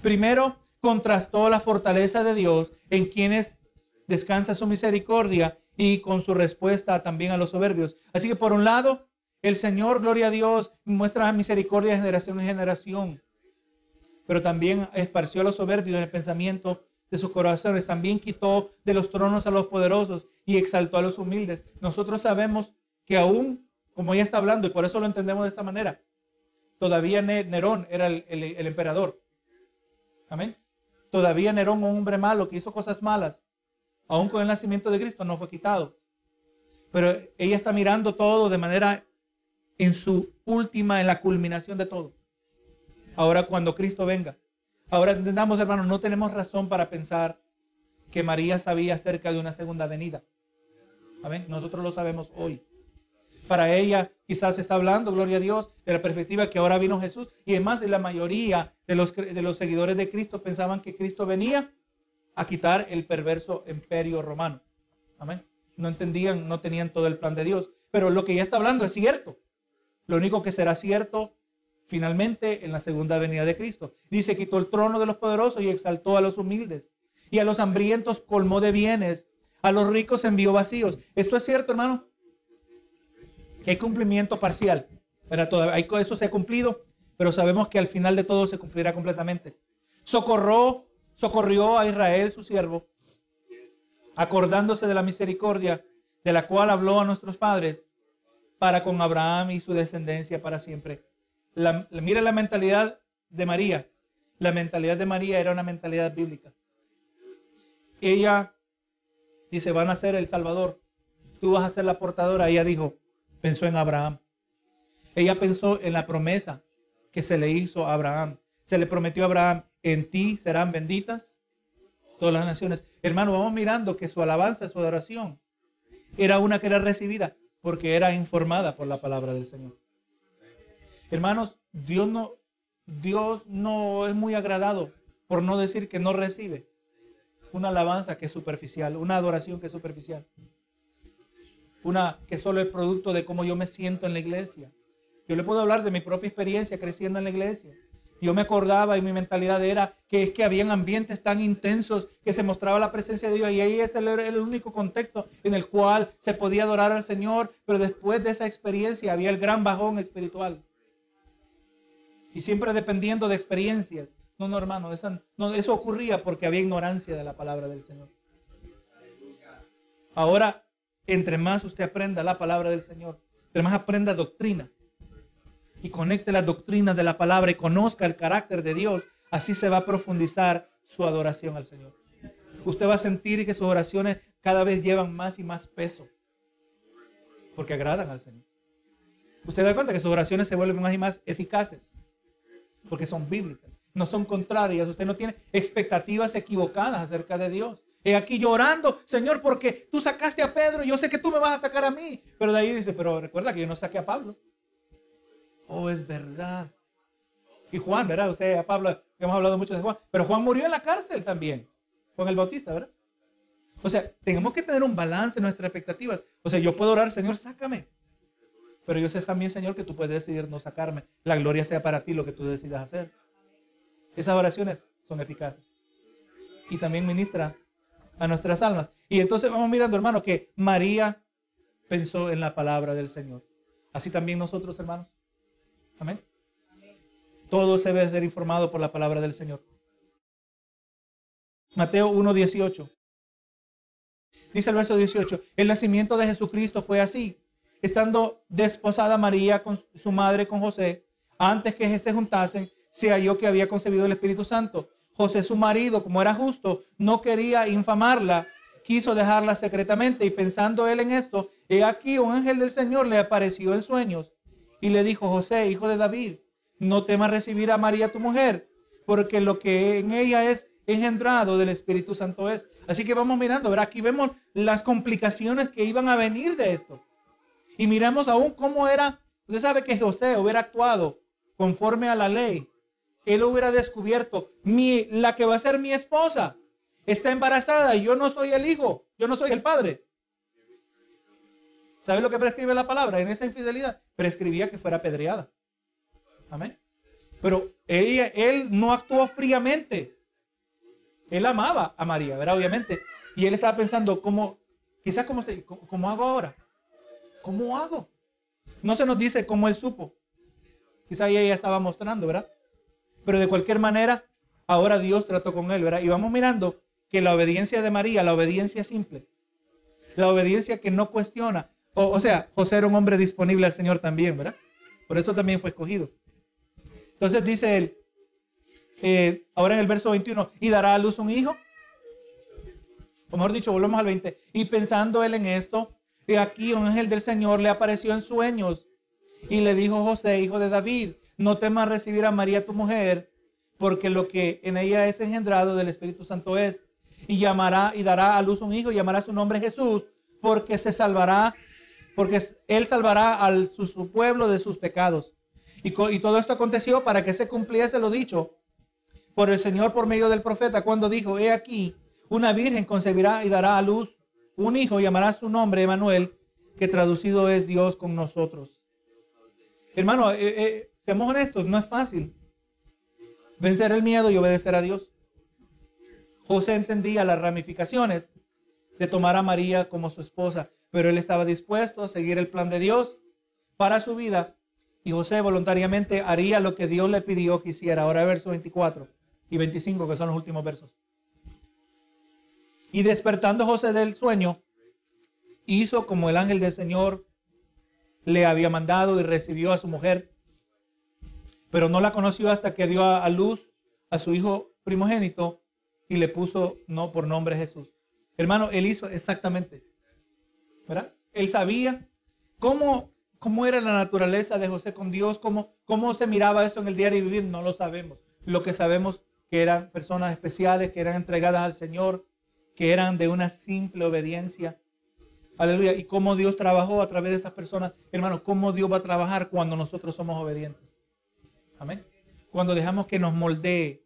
Primero, contrastó la fortaleza de Dios en quienes descansa su misericordia y con su respuesta también a los soberbios. Así que por un lado, el Señor, gloria a Dios, muestra misericordia de generación en generación, pero también esparció a los soberbios en el pensamiento de sus corazones, también quitó de los tronos a los poderosos y exaltó a los humildes. Nosotros sabemos que aún, como ya está hablando, y por eso lo entendemos de esta manera, todavía Nerón era el, el emperador. Amén. Todavía Nerón, un hombre malo que hizo cosas malas, aún con el nacimiento de Cristo, no fue quitado. Pero ella está mirando todo de manera en su última, en la culminación de todo. Ahora cuando Cristo venga. Ahora entendamos, hermanos, no tenemos razón para pensar que María sabía acerca de una segunda venida. Amén. Nosotros lo sabemos hoy. Para ella quizás está hablando, gloria a Dios, de la perspectiva que ahora vino Jesús. Y además, la mayoría de los, de los seguidores de Cristo pensaban que Cristo venía a quitar el perverso imperio romano. Amén. No entendían, no tenían todo el plan de Dios. Pero lo que ella está hablando es cierto. Lo único que será cierto finalmente en la segunda venida de Cristo. Dice, quitó el trono de los poderosos y exaltó a los humildes. Y a los hambrientos colmó de bienes. A los ricos envió vacíos. Esto es cierto, hermano. Que hay cumplimiento parcial. Pero eso se ha cumplido, pero sabemos que al final de todo se cumplirá completamente. Socorró, socorrió a Israel, su siervo, acordándose de la misericordia de la cual habló a nuestros padres para con Abraham y su descendencia para siempre. mira la mentalidad de María. La mentalidad de María era una mentalidad bíblica. Ella dice, van a ser el Salvador. Tú vas a ser la portadora. Ella dijo, pensó en Abraham. Ella pensó en la promesa que se le hizo a Abraham. Se le prometió a Abraham, en ti serán benditas todas las naciones. Hermano, vamos mirando que su alabanza, su adoración, era una que era recibida porque era informada por la palabra del Señor. Hermanos, Dios no, Dios no es muy agradado, por no decir que no recibe una alabanza que es superficial, una adoración que es superficial, una que solo es producto de cómo yo me siento en la iglesia. Yo le puedo hablar de mi propia experiencia creciendo en la iglesia. Yo me acordaba y mi mentalidad era que es que habían ambientes tan intensos que se mostraba la presencia de Dios y ahí ese era el único contexto en el cual se podía adorar al Señor, pero después de esa experiencia había el gran bajón espiritual. Y siempre dependiendo de experiencias. No, no, hermano, no, eso ocurría porque había ignorancia de la palabra del Señor. Ahora, entre más usted aprenda la palabra del Señor, entre más aprenda doctrina, y conecte las doctrinas de la palabra y conozca el carácter de Dios, así se va a profundizar su adoración al Señor. Usted va a sentir que sus oraciones cada vez llevan más y más peso, porque agradan al Señor. Usted da cuenta que sus oraciones se vuelven más y más eficaces, porque son bíblicas, no son contrarias. Usted no tiene expectativas equivocadas acerca de Dios. He aquí llorando, Señor, porque tú sacaste a Pedro, yo sé que tú me vas a sacar a mí. Pero de ahí dice, pero recuerda que yo no saqué a Pablo. Oh, es verdad. Y Juan, ¿verdad? O sea, Pablo, hemos hablado mucho de Juan, pero Juan murió en la cárcel también, con el Bautista, ¿verdad? O sea, tenemos que tener un balance en nuestras expectativas. O sea, yo puedo orar, Señor, sácame. Pero yo sé también, Señor, que tú puedes decidir no sacarme. La gloria sea para ti lo que tú decidas hacer. Esas oraciones son eficaces. Y también ministra a nuestras almas. Y entonces vamos mirando, hermano, que María pensó en la palabra del Señor. Así también nosotros, hermanos. Amén. Todo se debe ser informado por la palabra del Señor. Mateo 1.18. Dice el verso 18, el nacimiento de Jesucristo fue así. Estando desposada María con su madre con José, antes que se juntasen, se halló que había concebido el Espíritu Santo. José, su marido, como era justo, no quería infamarla, quiso dejarla secretamente y pensando él en esto, he aquí un ángel del Señor le apareció en sueños y le dijo, José, hijo de David, no temas recibir a María tu mujer, porque lo que en ella es engendrado del Espíritu Santo es. Así que vamos mirando, ver aquí vemos las complicaciones que iban a venir de esto. Y miramos aún cómo era, usted sabe que José hubiera actuado conforme a la ley. Él hubiera descubierto, mi, la que va a ser mi esposa está embarazada yo no soy el hijo, yo no soy el padre. ¿Sabe lo que prescribe la palabra en esa infidelidad? Prescribía que fuera apedreada. Amén. Pero él no actuó fríamente. Él amaba a María, ¿verdad? Obviamente. Y él estaba pensando, ¿cómo, quizás cómo, cómo hago ahora? ¿Cómo hago? No se nos dice cómo él supo. Quizás ella estaba mostrando, ¿verdad? Pero de cualquier manera, ahora Dios trató con él, ¿verdad? Y vamos mirando que la obediencia de María, la obediencia simple, la obediencia que no cuestiona, o, sea, José era un hombre disponible al Señor también, ¿verdad? Por eso también fue escogido. Entonces dice él, eh, ahora en el verso 21, y dará a luz un hijo. O mejor dicho, volvemos al 20. Y pensando él en esto, aquí un ángel del Señor le apareció en sueños y le dijo José, hijo de David, no temas recibir a María tu mujer, porque lo que en ella es engendrado del Espíritu Santo es, y llamará y dará a luz un hijo, y llamará su nombre Jesús, porque se salvará, porque él salvará al su, pueblo de sus pecados. Y, todo esto aconteció para que se cumpliese lo dicho por el Señor por medio del profeta, cuando dijo, he aquí, una virgen concebirá y dará a luz un hijo, llamará su nombre Emanuel, que traducido es Dios con nosotros. Hermano, eh, eh, seamos honestos, no es fácil vencer el miedo y obedecer a Dios. José entendía las ramificaciones de tomar a María como su esposa, pero él estaba dispuesto a seguir el plan de Dios para su vida y José voluntariamente haría lo que Dios le pidió que hiciera. Ahora verso 24 y 25, que son los últimos versos. Y despertando José del sueño, hizo como el ángel del Señor le había mandado y recibió a su mujer, pero no la conoció hasta que dio a luz a su hijo primogénito y le puso no por nombre Jesús. Hermano, él hizo exactamente, ¿verdad? Él sabía cómo, cómo era la naturaleza de José con Dios, cómo, cómo se miraba eso en el diario vivir, no lo sabemos. Lo que sabemos que eran personas especiales, que eran entregadas al Señor, que eran de una simple obediencia Aleluya. Y cómo Dios trabajó a través de estas personas. Hermano, cómo Dios va a trabajar cuando nosotros somos obedientes. Amén. Cuando dejamos que nos moldee,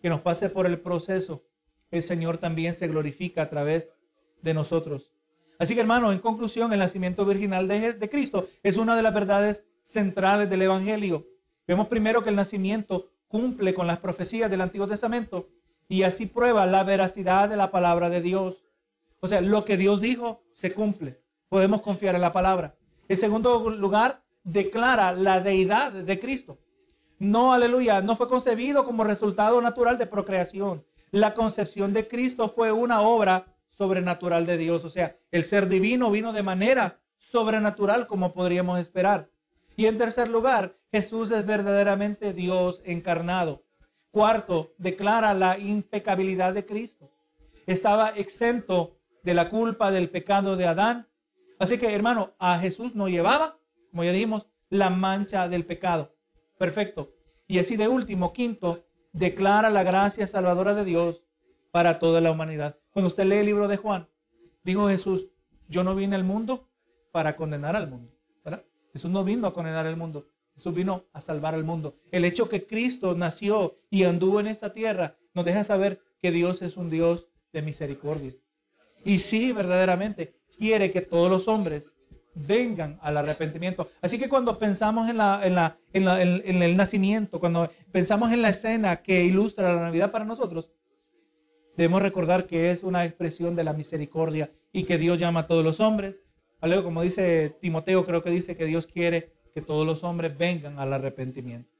que nos pase por el proceso, el Señor también se glorifica a través de nosotros. Así que hermano, en conclusión, el nacimiento virginal de, de Cristo es una de las verdades centrales del Evangelio. Vemos primero que el nacimiento cumple con las profecías del Antiguo Testamento y así prueba la veracidad de la palabra de Dios. O sea, lo que Dios dijo se cumple. Podemos confiar en la palabra. En segundo lugar, declara la deidad de Cristo. No, aleluya, no fue concebido como resultado natural de procreación. La concepción de Cristo fue una obra sobrenatural de Dios. O sea, el ser divino vino de manera sobrenatural como podríamos esperar. Y en tercer lugar, Jesús es verdaderamente Dios encarnado. Cuarto, declara la impecabilidad de Cristo. Estaba exento de la culpa del pecado de Adán. Así que, hermano, a Jesús no llevaba, como ya dijimos, la mancha del pecado. Perfecto. Y así de último, quinto, declara la gracia salvadora de Dios para toda la humanidad. Cuando usted lee el libro de Juan, dijo Jesús, yo no vine al mundo para condenar al mundo. Jesús no vino a condenar al mundo. Jesús vino a salvar al mundo. El hecho que Cristo nació y anduvo en esta tierra nos deja saber que Dios es un Dios de misericordia. Y sí, verdaderamente, quiere que todos los hombres vengan al arrepentimiento. Así que cuando pensamos en, la, en, la, en, el nacimiento, cuando pensamos en la escena que ilustra la Navidad para nosotros, debemos recordar que es una expresión de la misericordia y que Dios llama a todos los hombres. Algo como dice Timoteo, creo que dice que Dios quiere que todos los hombres vengan al arrepentimiento.